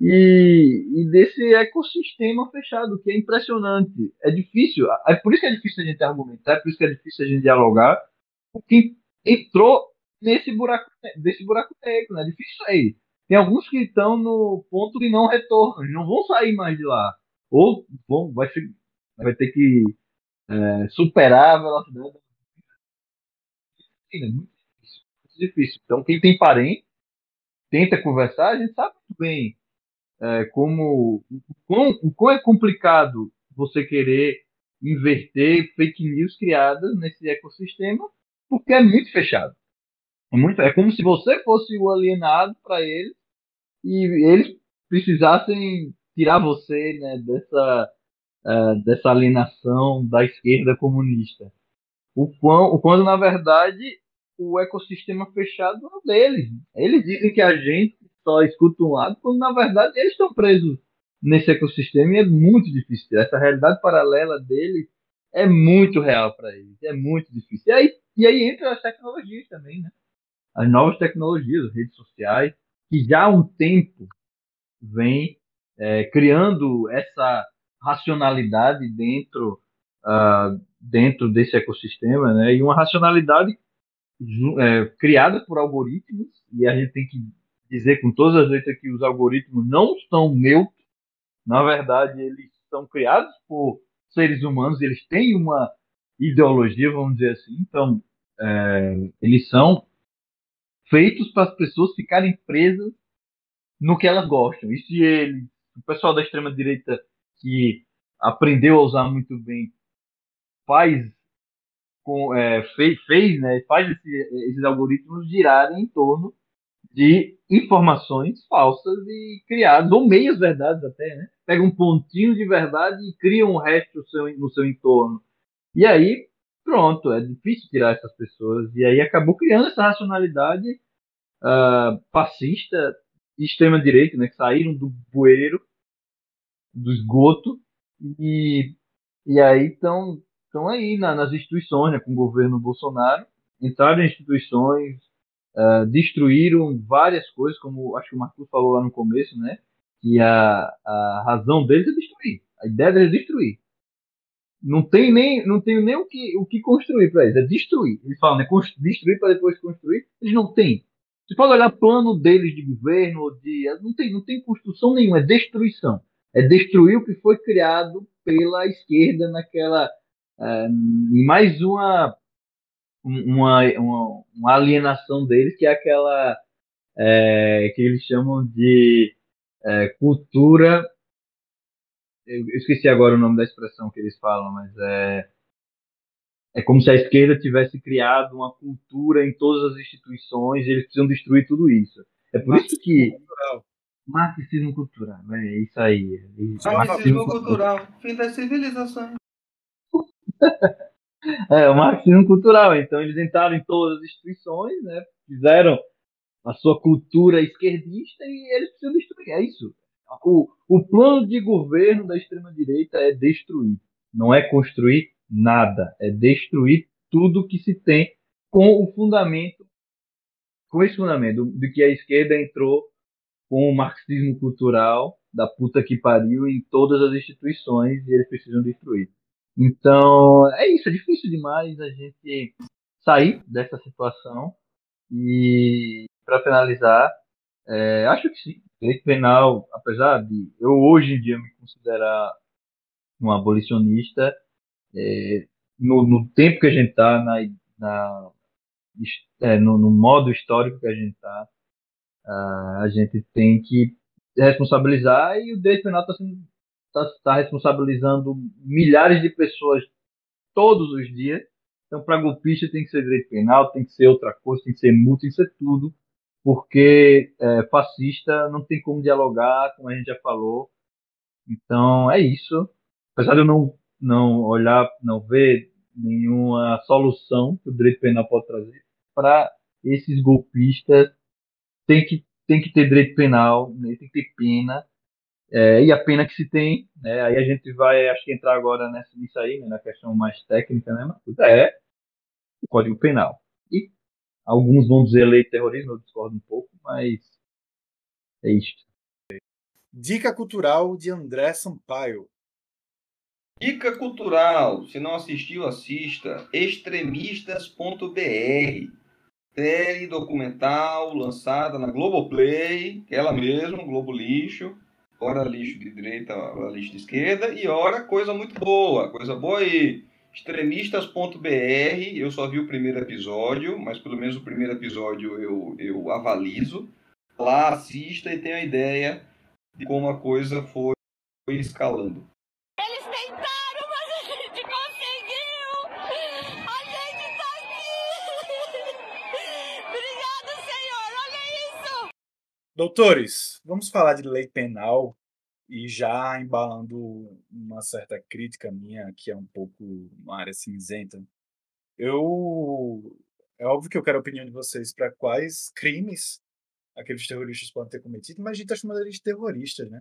e, e, desse ecossistema fechado, que é impressionante. É difícil, é por isso que é difícil a gente argumentar, é por isso que é difícil a gente dialogar, porque entrou nesse buraco, desse buraco negro, né? É difícil sair. Tem alguns que estão no ponto de não retorno, não vão sair mais de lá. Ou vão, vai, vai ter que é, superar a velocidade. É muito difícil, muito difícil. Então, quem tem parente, tenta conversar, a gente sabe muito bem é, como o quão, é complicado você querer inverter fake news criadas nesse ecossistema, porque é muito fechado. É, muito, é como se você fosse o alienado para eles e eles precisassem tirar você né, dessa, uh, dessa alienação da esquerda comunista. O, quão, o quando, na verdade, o ecossistema fechado é deles. Eles dizem que a gente só escuta um lado, quando na verdade eles estão presos nesse ecossistema e é muito difícil. Essa realidade paralela deles é muito real para eles, é muito difícil. E aí, e aí entra as tecnologias também, né? As novas tecnologias, as redes sociais, que já há um tempo vem é, criando essa racionalidade dentro, uh, dentro desse ecossistema, né? E uma racionalidade é, criada por algoritmos, e a gente tem que dizer com todas as letras que os algoritmos não são neutros. Na verdade, eles são criados por seres humanos, eles têm uma ideologia, vamos dizer assim. Então, é, eles são feitos para as pessoas ficarem presas no que elas gostam. E se o pessoal da extrema direita que aprendeu a usar muito bem, faz com, é, fez, fez, né, faz esse, esses algoritmos girarem em torno de informações falsas e criadas, ou meias verdades até, né? Pega um pontinho de verdade e cria um resto seu, no seu entorno. E aí, pronto, é difícil tirar essas pessoas. E aí acabou criando essa racionalidade uh, fascista e extrema-direita, né? Que saíram do bueiro, do esgoto, e, e aí estão aí na, nas instituições, né, com o governo Bolsonaro, entraram em instituições, uh, destruíram várias coisas, como acho que o Marcos falou lá no começo, né? Que a, a razão deles é destruir. A ideia deles é destruir. Não tem nem, não tem nem o que, o que construir para eles, é destruir. Eles falam, né? Destruir para depois construir. Eles não têm. Você pode olhar plano deles de governo, de não tem, não tem construção nenhuma, é destruição. É destruir o que foi criado pela esquerda naquela, uh, mais uma uma, uma, uma alienação deles, que é aquela é, que eles chamam de é, cultura. Eu esqueci agora o nome da expressão que eles falam, mas é, é como se a esquerda tivesse criado uma cultura em todas as instituições e eles precisam destruir tudo isso. É por Marxismo isso que. cultural. Marxismo cultural, é isso aí. Marxismo cultural, fim da civilização. É, o marxismo cultural. Então, eles entraram em todas as instituições, né? fizeram a sua cultura esquerdista e eles precisam destruir. É isso. O, o plano de governo da extrema-direita é destruir. Não é construir nada. É destruir tudo que se tem com o fundamento, com esse fundamento, de que a esquerda entrou com o marxismo cultural da puta que pariu em todas as instituições e eles precisam destruir. Então, é isso, é difícil demais a gente sair dessa situação. E, para finalizar, é, acho que sim, direito penal, apesar de eu hoje em dia me considerar um abolicionista, é, no, no, tempo que a gente está, na, na é, no, no, modo histórico que a gente está, a gente tem que responsabilizar e o direito penal está sendo está tá responsabilizando milhares de pessoas todos os dias. Então, para golpista tem que ser direito penal, tem que ser outra coisa, tem que ser multa, tem que ser tudo, porque é, fascista não tem como dialogar, como a gente já falou. Então, é isso. Apesar de eu não, não olhar, não ver nenhuma solução que o direito penal pode trazer, para esses golpistas tem que, tem que ter direito penal, né, tem que ter pena, é, e a pena que se tem, né, aí a gente vai, acho que entrar agora nessa, nisso aí, né, na questão mais técnica, né, mas é o Código Penal. E alguns vão dizer lei de terrorismo, eu discordo um pouco, mas é isso. Dica cultural de André Sampaio. Dica cultural, se não assistiu, assista. Extremistas.br série documental lançada na Globoplay, ela mesma, Globo Lixo ora lixo de direita, ora lixo de esquerda, e ora coisa muito boa, coisa boa aí. Extremistas.br, eu só vi o primeiro episódio, mas pelo menos o primeiro episódio eu, eu avalizo. Lá assista e tenha ideia de como a coisa foi escalando. Doutores, vamos falar de lei penal e já embalando uma certa crítica minha, que é um pouco uma área cinzenta. Eu é óbvio que eu quero a opinião de vocês para quais crimes aqueles terroristas podem ter cometido, mas a gente está chamando eles de terroristas, né?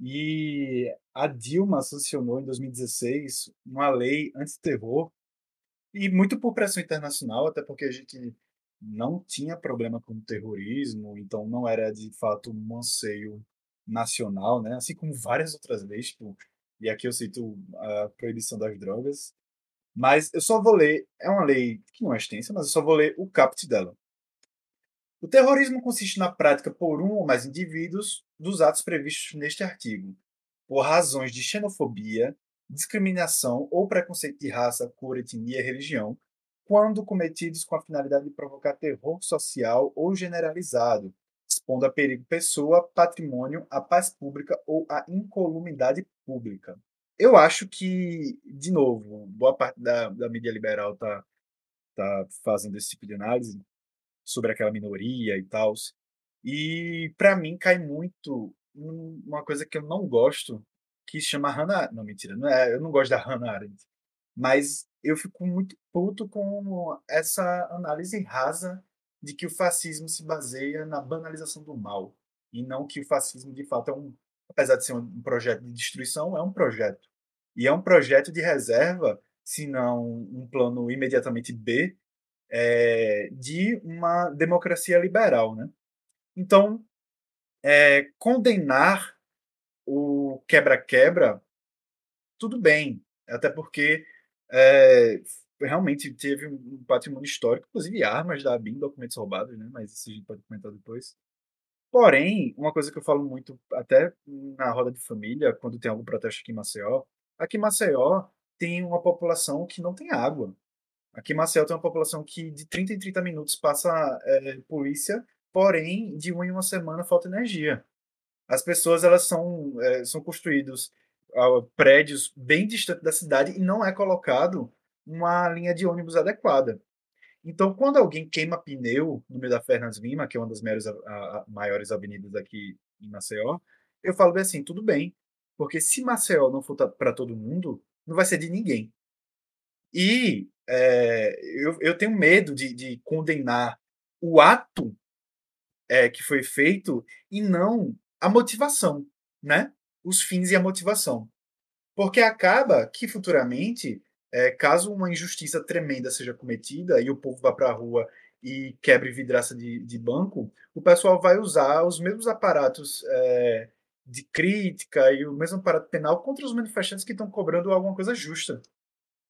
E a Dilma sancionou em 2016 uma lei anti-terror e muito por pressão internacional, até porque a gente não tinha problema com terrorismo, então não era de fato um anseio nacional, né? Assim como várias outras leis, tipo, e aqui eu cito a proibição das drogas. Mas eu só vou ler, é uma lei que não é extensa, mas eu só vou ler o caput dela. O terrorismo consiste na prática por um ou mais indivíduos dos atos previstos neste artigo, por razões de xenofobia, discriminação ou preconceito de raça, cor, etnia religião, quando cometidos com a finalidade de provocar terror social ou generalizado, expondo a perigo pessoa, patrimônio, a paz pública ou a incolumidade pública. Eu acho que, de novo, boa parte da, da mídia liberal está tá fazendo esse tipo de análise sobre aquela minoria e tal. E para mim cai muito uma coisa que eu não gosto, que chama Hannah. Não, mentira, não é, eu não gosto da Hannah Arendt. Mas eu fico muito puto com essa análise rasa de que o fascismo se baseia na banalização do mal e não que o fascismo de fato é um, apesar de ser um projeto de destruição, é um projeto e é um projeto de reserva, se não um plano imediatamente B, é, de uma democracia liberal, né? Então, é, condenar o quebra-quebra, tudo bem, até porque é, realmente teve um patrimônio histórico, inclusive armas da ABIN, documentos roubados, né? Mas isso a gente pode comentar depois. Porém, uma coisa que eu falo muito, até na roda de família, quando tem algum protesto aqui em Maceió, aqui em Maceió tem uma população que não tem água. Aqui em Maceió tem uma população que de 30 em 30 minutos passa é, polícia, porém, de uma em uma semana falta energia. As pessoas elas são, é, são construídos prédios bem distantes da cidade e não é colocado uma linha de ônibus adequada. Então, quando alguém queima pneu no meio da Fernandes Lima, que é uma das maiores, a, a, maiores avenidas aqui em Maceió, eu falo bem assim, tudo bem, porque se Maceió não for para todo mundo, não vai ser de ninguém. E é, eu, eu tenho medo de, de condenar o ato é, que foi feito e não a motivação, né? Os fins e a motivação. Porque acaba que futuramente, é, caso uma injustiça tremenda seja cometida e o povo vá para a rua e quebre vidraça de, de, banco, o pessoal vai usar os mesmos aparatos é, de crítica e o mesmo aparato penal contra os manifestantes que estão cobrando alguma coisa justa.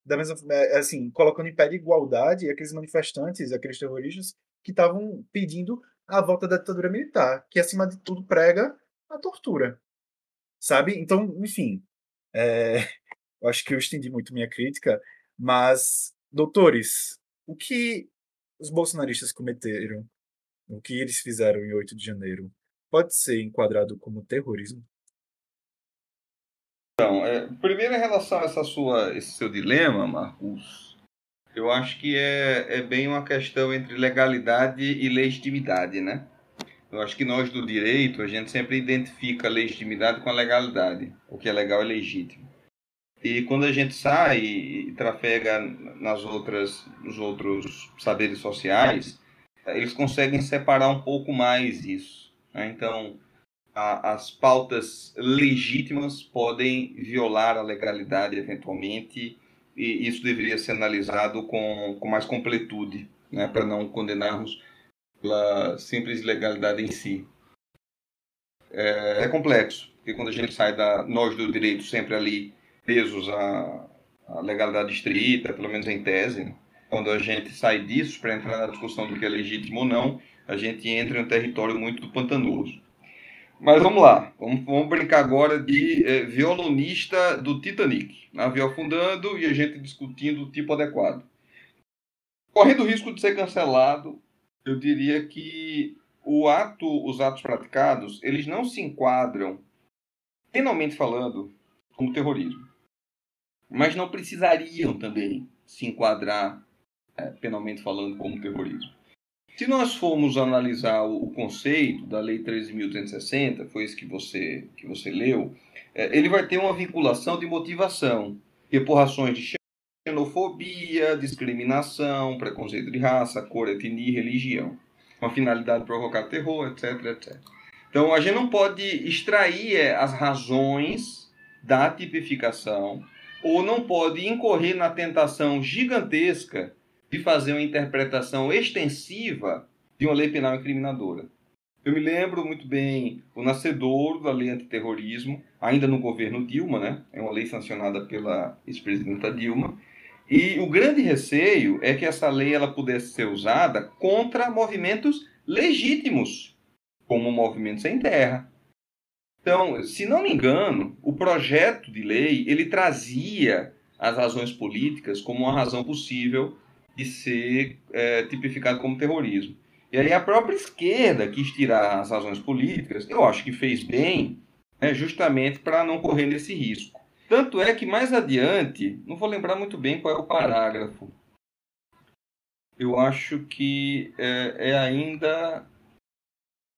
Da mesma, é, assim, colocando em pé de igualdade aqueles manifestantes, aqueles terroristas que estavam pedindo a volta da ditadura militar, que acima de tudo prega a tortura. Sabe? Então, enfim, é, eu acho que eu estendi muito minha crítica, mas, doutores, o que os bolsonaristas cometeram, o que eles fizeram em 8 de janeiro, pode ser enquadrado como terrorismo? Então, é, primeiro em relação a essa sua, esse seu dilema, Marcos, eu acho que é, é bem uma questão entre legalidade e legitimidade, né? Eu acho que nós do direito, a gente sempre identifica a legitimidade com a legalidade. O que é legal é legítimo. E quando a gente sai e trafega nas outras, nos outros saberes sociais, eles conseguem separar um pouco mais isso. Né? Então, a, as pautas legítimas podem violar a legalidade eventualmente e isso deveria ser analisado com, com mais completude, né, para não condenarmos pela simples legalidade em si. É, é, complexo, porque quando a gente sai da nós do direito sempre ali presos à, à legalidade estrita, pelo menos em tese, né? quando a gente sai disso para entrar na discussão do que é legítimo ou não, a gente entra em um território muito pantanoso. Mas vamos lá, vamos, vamos brincar agora de é, violonista do Titanic. Navio afundando e a gente discutindo o tipo adequado. Correndo o risco de ser cancelado, eu diria que o ato, os atos praticados, eles não se enquadram, penalmente falando, como terrorismo. Mas não precisariam também se enquadrar, é, penalmente falando, como terrorismo. Se nós formos analisar o, conceito da Lei 13.260, foi isso que você, que você leu, é, ele vai ter uma vinculação de motivação e por razões de xenofobia, discriminação, preconceito de raça, cor, etnia religião. Uma finalidade de provocar terror, etc, etc. Então, a gente não pode extrair é, as razões da tipificação ou não pode incorrer na tentação gigantesca de fazer uma interpretação extensiva de uma lei penal incriminadora. Eu me lembro muito bem o nascedor da lei antiterrorismo, ainda no governo Dilma, né? É uma lei sancionada pela ex-presidenta Dilma. E o grande receio é que essa lei ela pudesse ser usada contra movimentos legítimos, como o movimento sem terra. Então, se não me engano, o projeto de lei ele trazia as razões políticas como uma razão possível de ser é, tipificado como terrorismo. E aí a própria esquerda quis tirar as razões políticas, eu acho que fez bem, né, justamente para não correr nesse risco. Tanto é que mais adiante, não vou lembrar muito bem qual é o parágrafo, eu acho que é, é ainda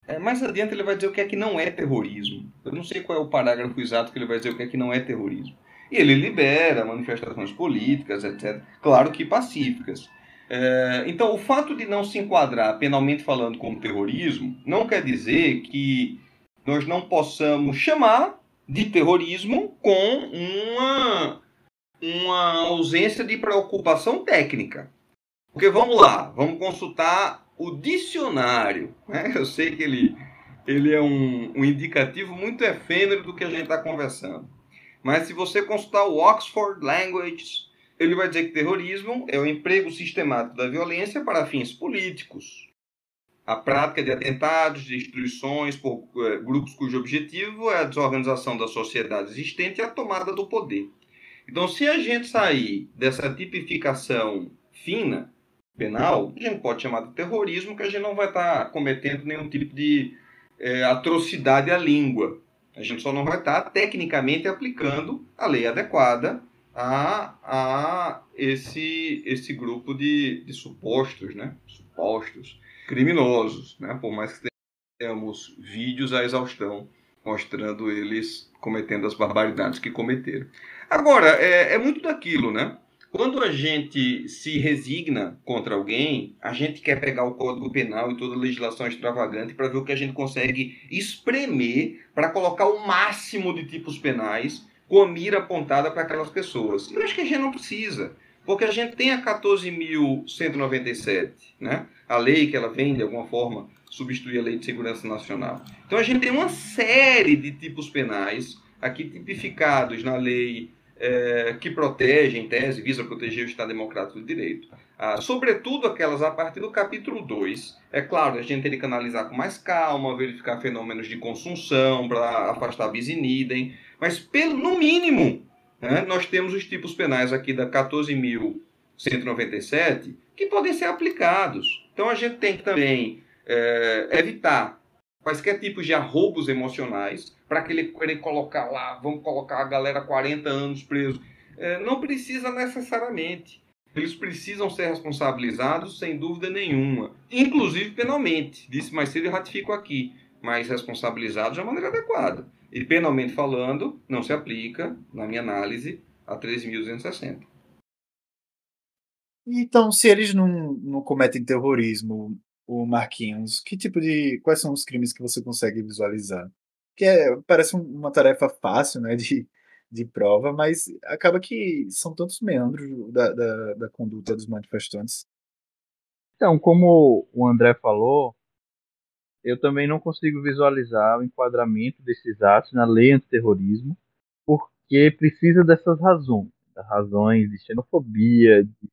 É, mais adiante ele vai dizer o que é que não é terrorismo. Eu não sei qual é o parágrafo exato que ele vai dizer o que é que não é terrorismo. E ele libera manifestações políticas, etc. Claro que pacíficas. É, então, o fato de não se enquadrar penalmente falando como terrorismo não quer dizer que nós não possamos chamar de terrorismo com uma, uma ausência de preocupação técnica. Porque vamos lá, vamos consultar o dicionário. Né? Eu sei que ele, ele é um, um indicativo muito efêmero do que a gente está conversando. Mas se você consultar o Oxford Language, ele vai dizer que terrorismo é o emprego sistemático da violência para fins políticos. A prática de atentados, destruições por eh, grupos cujo objetivo é a desorganização da sociedade existente e a tomada do poder. Então, se a gente sair dessa tipificação fina, penal, a gente pode chamar de terrorismo, que a gente não vai estar cometendo nenhum tipo de é, atrocidade à língua. A gente só não vai estar tecnicamente aplicando a lei adequada a, a esse, esse grupo de, de supostos, né? supostos criminosos, né? por mais que tenhamos vídeos à exaustão mostrando eles cometendo as barbaridades que cometeram. Agora, é, é muito daquilo, né? Quando a gente se resigna contra alguém, a gente quer pegar o Código Penal e toda a legislação extravagante para ver o que a gente consegue espremer para colocar o máximo de tipos penais com a mira apontada para aquelas pessoas. Eu acho que a gente não precisa, porque a gente tem a 14.197, né? a lei que ela vem, de alguma forma, substituir a Lei de Segurança Nacional. Então a gente tem uma série de tipos penais aqui tipificados na lei é, que protege, em tese, visa proteger o Estado Democrático de Direito. Ah, sobretudo aquelas a partir do capítulo 2. É claro, a gente teria que analisar com mais calma, verificar fenômenos de consunção para afastar bis in idem, mas pelo, no mínimo, né, nós temos os tipos penais aqui da 14.197 que podem ser aplicados. Então a gente tem que também é, evitar quaisquer tipos de arroubos emocionais, para que ele querer colocar lá, vamos colocar a galera 40 anos preso. É, não precisa necessariamente. Eles precisam ser responsabilizados sem dúvida nenhuma, inclusive penalmente. Disse mais cedo e ratifico aqui, mas responsabilizados de maneira adequada. E penalmente falando, não se aplica, na minha análise, a 13.260. Então, se eles não, não cometem terrorismo, o Marquinhos, que tipo de. Quais são os crimes que você consegue visualizar? Que é, parece uma tarefa fácil, né, de, de prova, mas acaba que são tantos meandros da, da, da conduta dos manifestantes. Então, como o André falou, eu também não consigo visualizar o enquadramento desses atos na lei antiterrorismo, porque precisa dessas razões, razões de xenofobia, de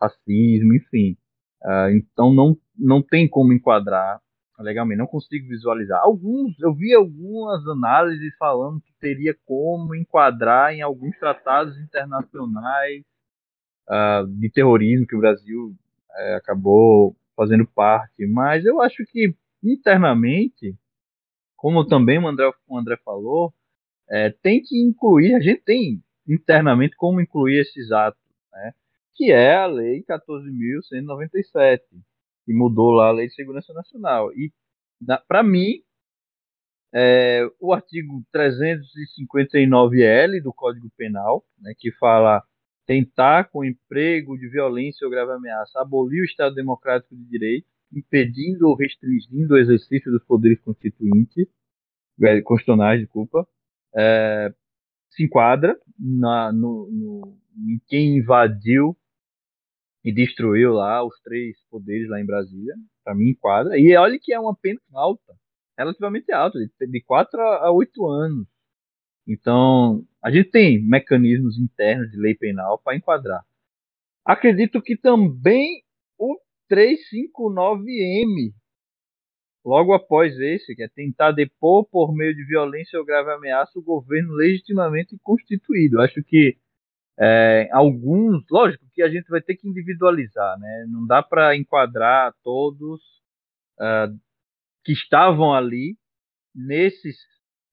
racismo, enfim. Uh, então não, não tem como enquadrar legalmente, não consigo visualizar. Alguns, eu vi algumas análises falando que teria como enquadrar em alguns tratados internacionais uh, de terrorismo que o Brasil uh, acabou fazendo parte, mas eu acho que internamente, como também o André, o André falou, é, tem que incluir, a gente tem internamente como incluir esses atos, né? que é a Lei 14.197, que mudou lá a Lei de Segurança Nacional. E, para mim, é, o artigo 359L do Código Penal, né, que fala tentar, com emprego de violência ou grave ameaça, abolir o Estado Democrático de Direito, impedindo ou restringindo o exercício dos poderes constituintes, é, constitucionais, desculpa, é, se enquadra na, no, no, em quem invadiu e destruiu lá os três poderes lá em Brasília, para mim enquadra. E olha que é uma pena alta, relativamente alta, de 4 a 8 anos. Então, a gente tem mecanismos internos de lei penal para enquadrar. Acredito que também o 359M, logo após esse, que é tentar depor por meio de violência ou grave ameaça o governo legitimamente constituído. Acho que é, alguns, lógico que a gente vai ter que individualizar, né? Não dá para enquadrar todos uh, que estavam ali nesses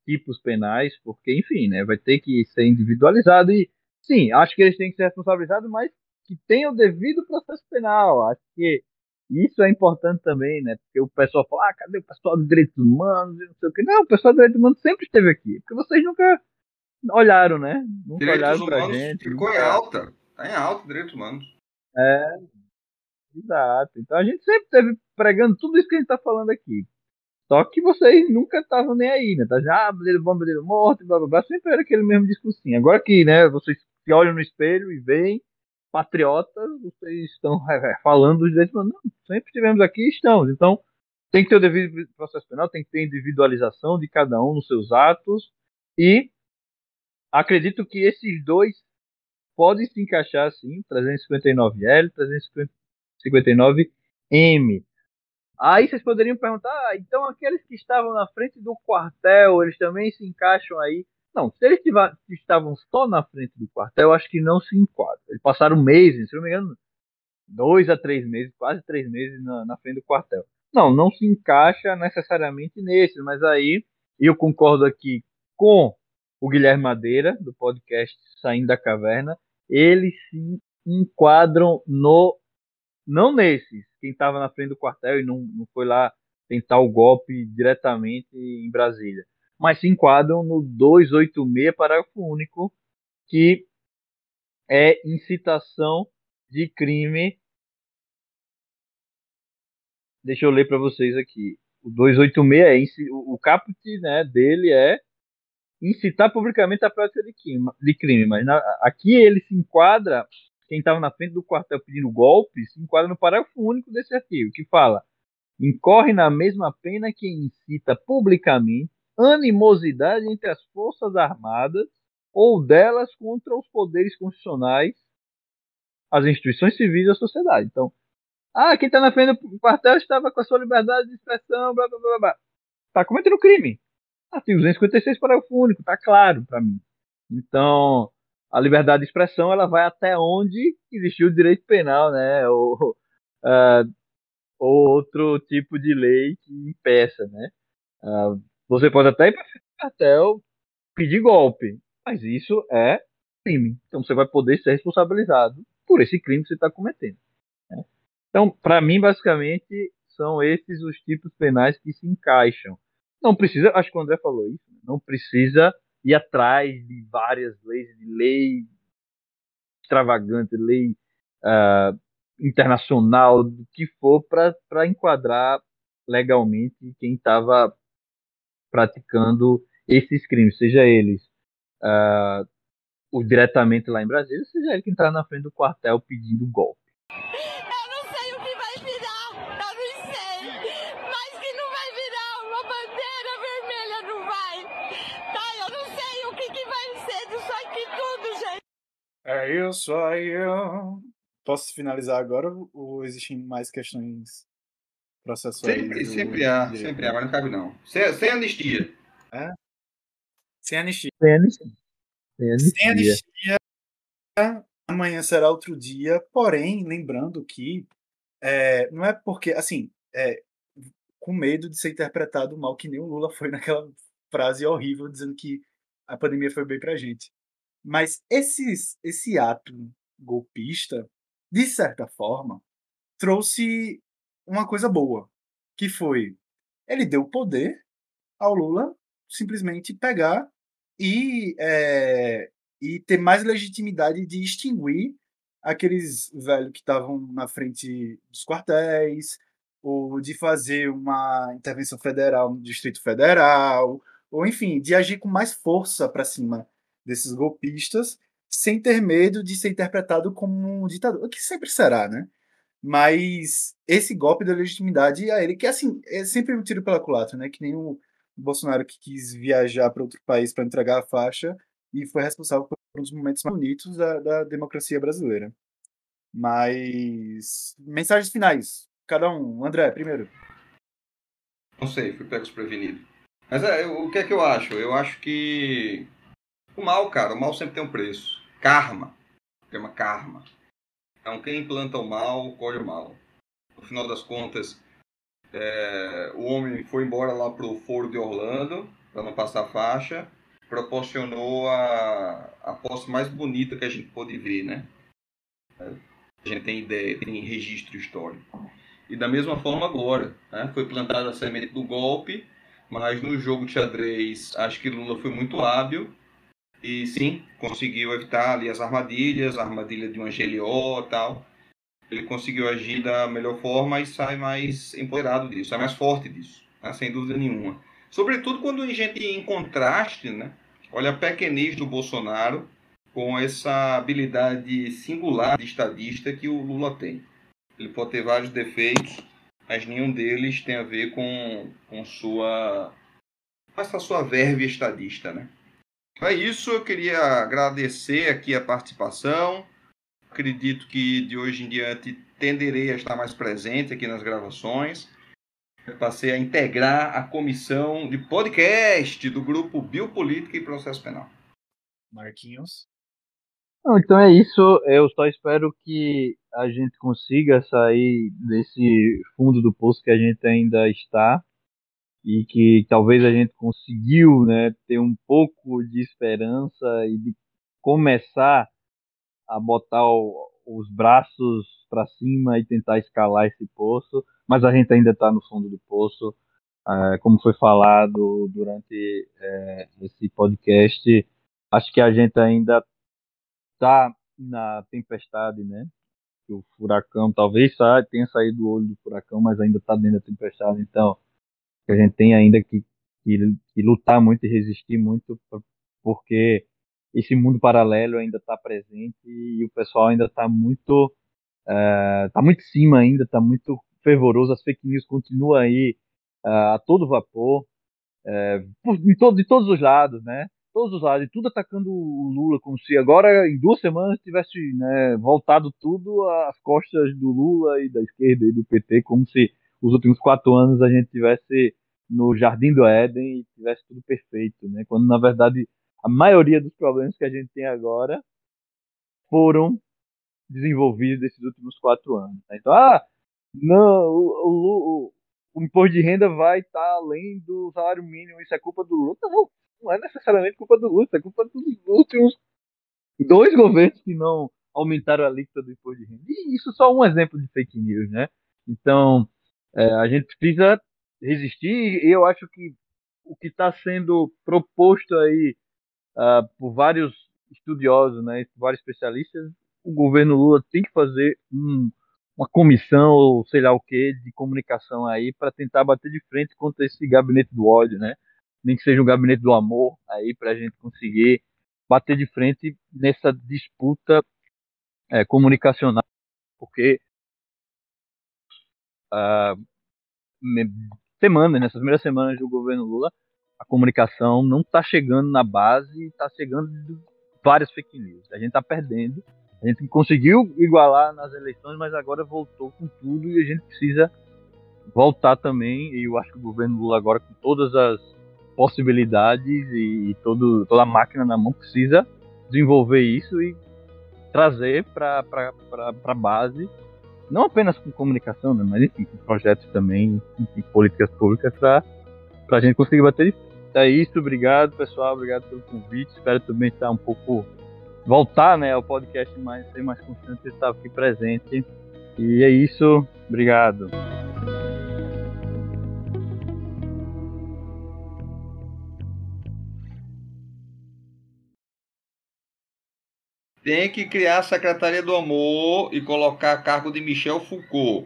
tipos penais, porque, enfim, né? Vai ter que ser individualizado e, sim, acho que eles têm que ser responsabilizados, mas que tenham o devido processo penal. Acho que Isso é importante também, né? Porque o pessoal fala, ah, cadê o pessoal dos direitos humanos e não sei o que. Não, o pessoal dos direitos humanos sempre esteve aqui. Porque vocês nunca olharam, né? Nunca Direitos olharam pra gente. ficou em nunca- alta. Tá em alta, direitos humanos. É, exato. Então a gente sempre esteve pregando tudo isso que a gente tá falando aqui. Só que vocês nunca estavam nem aí, né? Tá já, ah, bandeira bom, bandeira morto, blá blá blá. Sempre era aquele mesmo discursinho. Agora que, né, vocês se olham no espelho e veem patriotas, vocês estão é, falando dos direitos humanos. Não, sempre estivemos aqui e estamos. Então, tem que ter o devido processo penal, tem que ter individualização de cada um nos seus atos. E acredito que esses dois podem se encaixar sim, 359L, 359M. Aí vocês poderiam perguntar, ah, então aqueles que estavam na frente do quartel, eles também se encaixam aí? Não, se eles estavam só na frente do quartel, eu acho que não se enquadram. Eles passaram meses, se não me engano, dois a três meses, quase três meses na, na frente do quartel. Não, não se encaixa necessariamente nesses, mas aí eu concordo aqui com o Guilherme Madeira, do podcast Saindo da Caverna, eles se enquadram no. Não nesses, quem estava na frente do quartel e não, não foi lá tentar o golpe diretamente em Brasília, mas se enquadram no 286, parágrafo único, que é incitação de crime. Deixa eu ler para vocês aqui. O 286 é o caput né, dele é incitar publicamente a prática de crime, de crime mas na- aqui ele se enquadra, quem estava na frente do quartel pedindo golpe, se enquadra no parágrafo único desse artigo, que fala: incorre na mesma pena quem incita publicamente animosidade entre as forças armadas ou delas contra os poderes constitucionais, as instituições civis e a sociedade. Então, ah, quem está na frente do quartel estava com a sua liberdade de expressão, blá blá blá blá. Está cometendo crime. Artigo 256, parágrafo único, está claro para mim. Então, a liberdade de expressão ela vai até onde existiu o direito penal, né? Ou, ah, ou outro tipo de lei que impeça, né? Ah, você pode até ir para quartel pedir golpe, mas isso é crime. Então você vai poder ser responsabilizado por esse crime que você está cometendo. né? Então, para mim, basicamente, são esses os tipos penais que se encaixam. Não precisa, acho que o André falou isso, né? não precisa ir atrás de várias leis, de lei extravagante, lei ah, internacional, do que for, para enquadrar legalmente quem estava praticando esses crimes, seja eles ah, o diretamente lá em Brasília, seja ele quem está na frente do quartel pedindo golpe. Eu não sei o que vai virar, eu não sei. Mas que não vai virar uma bandeira vermelha, não vai. Tá, eu não sei o que, que vai ser disso aqui tudo, gente. É isso aí. eu- Posso finalizar agora ou existem mais questões processuais? Sempre, do sempre há, direito? sempre há, mas não cabe não. Sem, sem anistia. Sem anistia. Sem anistia. Sem Sem anistia. anistia, amanhã será outro dia, porém, lembrando que é, não é porque, assim, é, com medo de ser interpretado mal, que nem o Lula foi naquela frase horrível dizendo que a pandemia foi bem pra gente. Mas esses, esse ato golpista, de certa forma, trouxe uma coisa boa, que foi ele deu poder ao Lula simplesmente pegar e, é, e ter mais legitimidade de extinguir aqueles velhos que estavam na frente dos quartéis, ou de fazer uma intervenção federal no Distrito Federal, ou enfim, de agir com mais força para cima desses golpistas, sem ter medo de ser interpretado como um ditador, o que sempre será, né? Mas esse golpe da legitimidade a ele, que assim, é sempre um tiro pela culatra, né? Que nem o Bolsonaro que quis viajar para outro país para entregar a faixa e foi responsável por um dos momentos mais bonitos da, da democracia brasileira. Mas mensagens finais, cada um. André, primeiro. Não sei, fui pego desprevenido. Mas é, eu- o que é que eu acho? Eu acho que o mal, cara, o mal sempre tem um preço. Karma. Chama karma. Então quem planta o mal, colhe o mal. No final das contas, é, o homem foi embora lá pro foro de Orlando, para não passar faixa, proporcionou a, a posse mais bonita que a gente pôde ver, né? A gente tem ideia, tem registro histórico. E da mesma forma agora. Né? Foi plantada a semente do golpe, mas no jogo de xadrez acho que Lula foi muito hábil e sim, conseguiu evitar ali as armadilhas, a armadilha de uma GLO e tal. Ele conseguiu agir da melhor forma e sai mais empoderado disso, sai mais forte disso, né? sem dúvida nenhuma. Sobretudo quando a gente em contraste, né? olha a pequenez do Bolsonaro com essa habilidade singular de estadista que o Lula tem. Ele pode ter vários defeitos, mas nenhum deles tem a ver com, com sua essa sua verve estadista, né? É isso, eu queria agradecer aqui a participação. Acredito que de hoje em diante tenderei a estar mais presente aqui nas gravações. Eu passei a integrar a comissão de podcast do grupo Biopolítica e Processo Penal. Marquinhos. então é isso. Eu só espero que a gente consiga sair desse fundo do poço que a gente ainda está e que talvez a gente conseguiu né, ter um pouco de esperança e de começar a botar o, os braços para cima e tentar escalar esse poço, mas a gente ainda está no fundo do poço. É, como foi falado durante é, esse podcast, acho que a gente ainda está na tempestade, né? O furacão talvez tenha saído do olho do furacão, mas ainda está dentro da tempestade. Então, que a gente tem ainda que, que, que lutar muito e resistir muito, porque esse mundo paralelo ainda está presente e o pessoal ainda está muito está uh, muito em cima ainda, está muito fervoroso, as fake news continuam aí uh, a todo vapor, uh, de, todo, de todos os lados, né? Todos os lados, e tudo atacando o Lula, como se agora em duas semanas tivesse né, voltado tudo às costas do Lula e da esquerda e do PT, como se os últimos quatro anos a gente tivesse no Jardim do Éden e tivesse tudo perfeito, né? Quando na verdade a maioria dos problemas que a gente tem agora foram desenvolvidos nesses últimos quatro anos. Né? Então, ah, não, o, o, o, imposto de renda vai estar além do salário mínimo, isso é culpa do Lula. Não, não é necessariamente culpa do Lula, é culpa dos últimos dois governos que não aumentaram a alíquota do imposto de renda. E isso é só um exemplo de fake news, né? Então, é, a gente precisa resistir e eu acho que o que está sendo proposto aí uh, por vários estudiosos, né, vários especialistas, o governo Lula tem que fazer um, uma comissão ou sei lá o que de comunicação aí para tentar bater de frente contra esse gabinete do ódio, né? Nem que seja um gabinete do amor aí para a gente conseguir bater de frente nessa disputa é, comunicacional, porque semanas, nessas primeiras semanas do governo Lula, a comunicação não está chegando na base, está chegando várias fake news. A gente está perdendo. A gente conseguiu igualar nas eleições, mas agora voltou com tudo e a gente precisa voltar também. E eu acho que o governo Lula agora com todas as possibilidades e, e todo, toda a máquina na mão precisa desenvolver isso e trazer para a base não apenas com comunicação, né, mas enfim, com projetos também, e políticas públicas para a gente conseguir bater. É isso, obrigado pessoal, obrigado pelo convite. Espero também estar um pouco voltar, né, ao podcast mais ser mais constante, estar aqui presente. E é isso, obrigado. Tem que criar a Secretaria do Amor e colocar a cargo de Michel Foucault.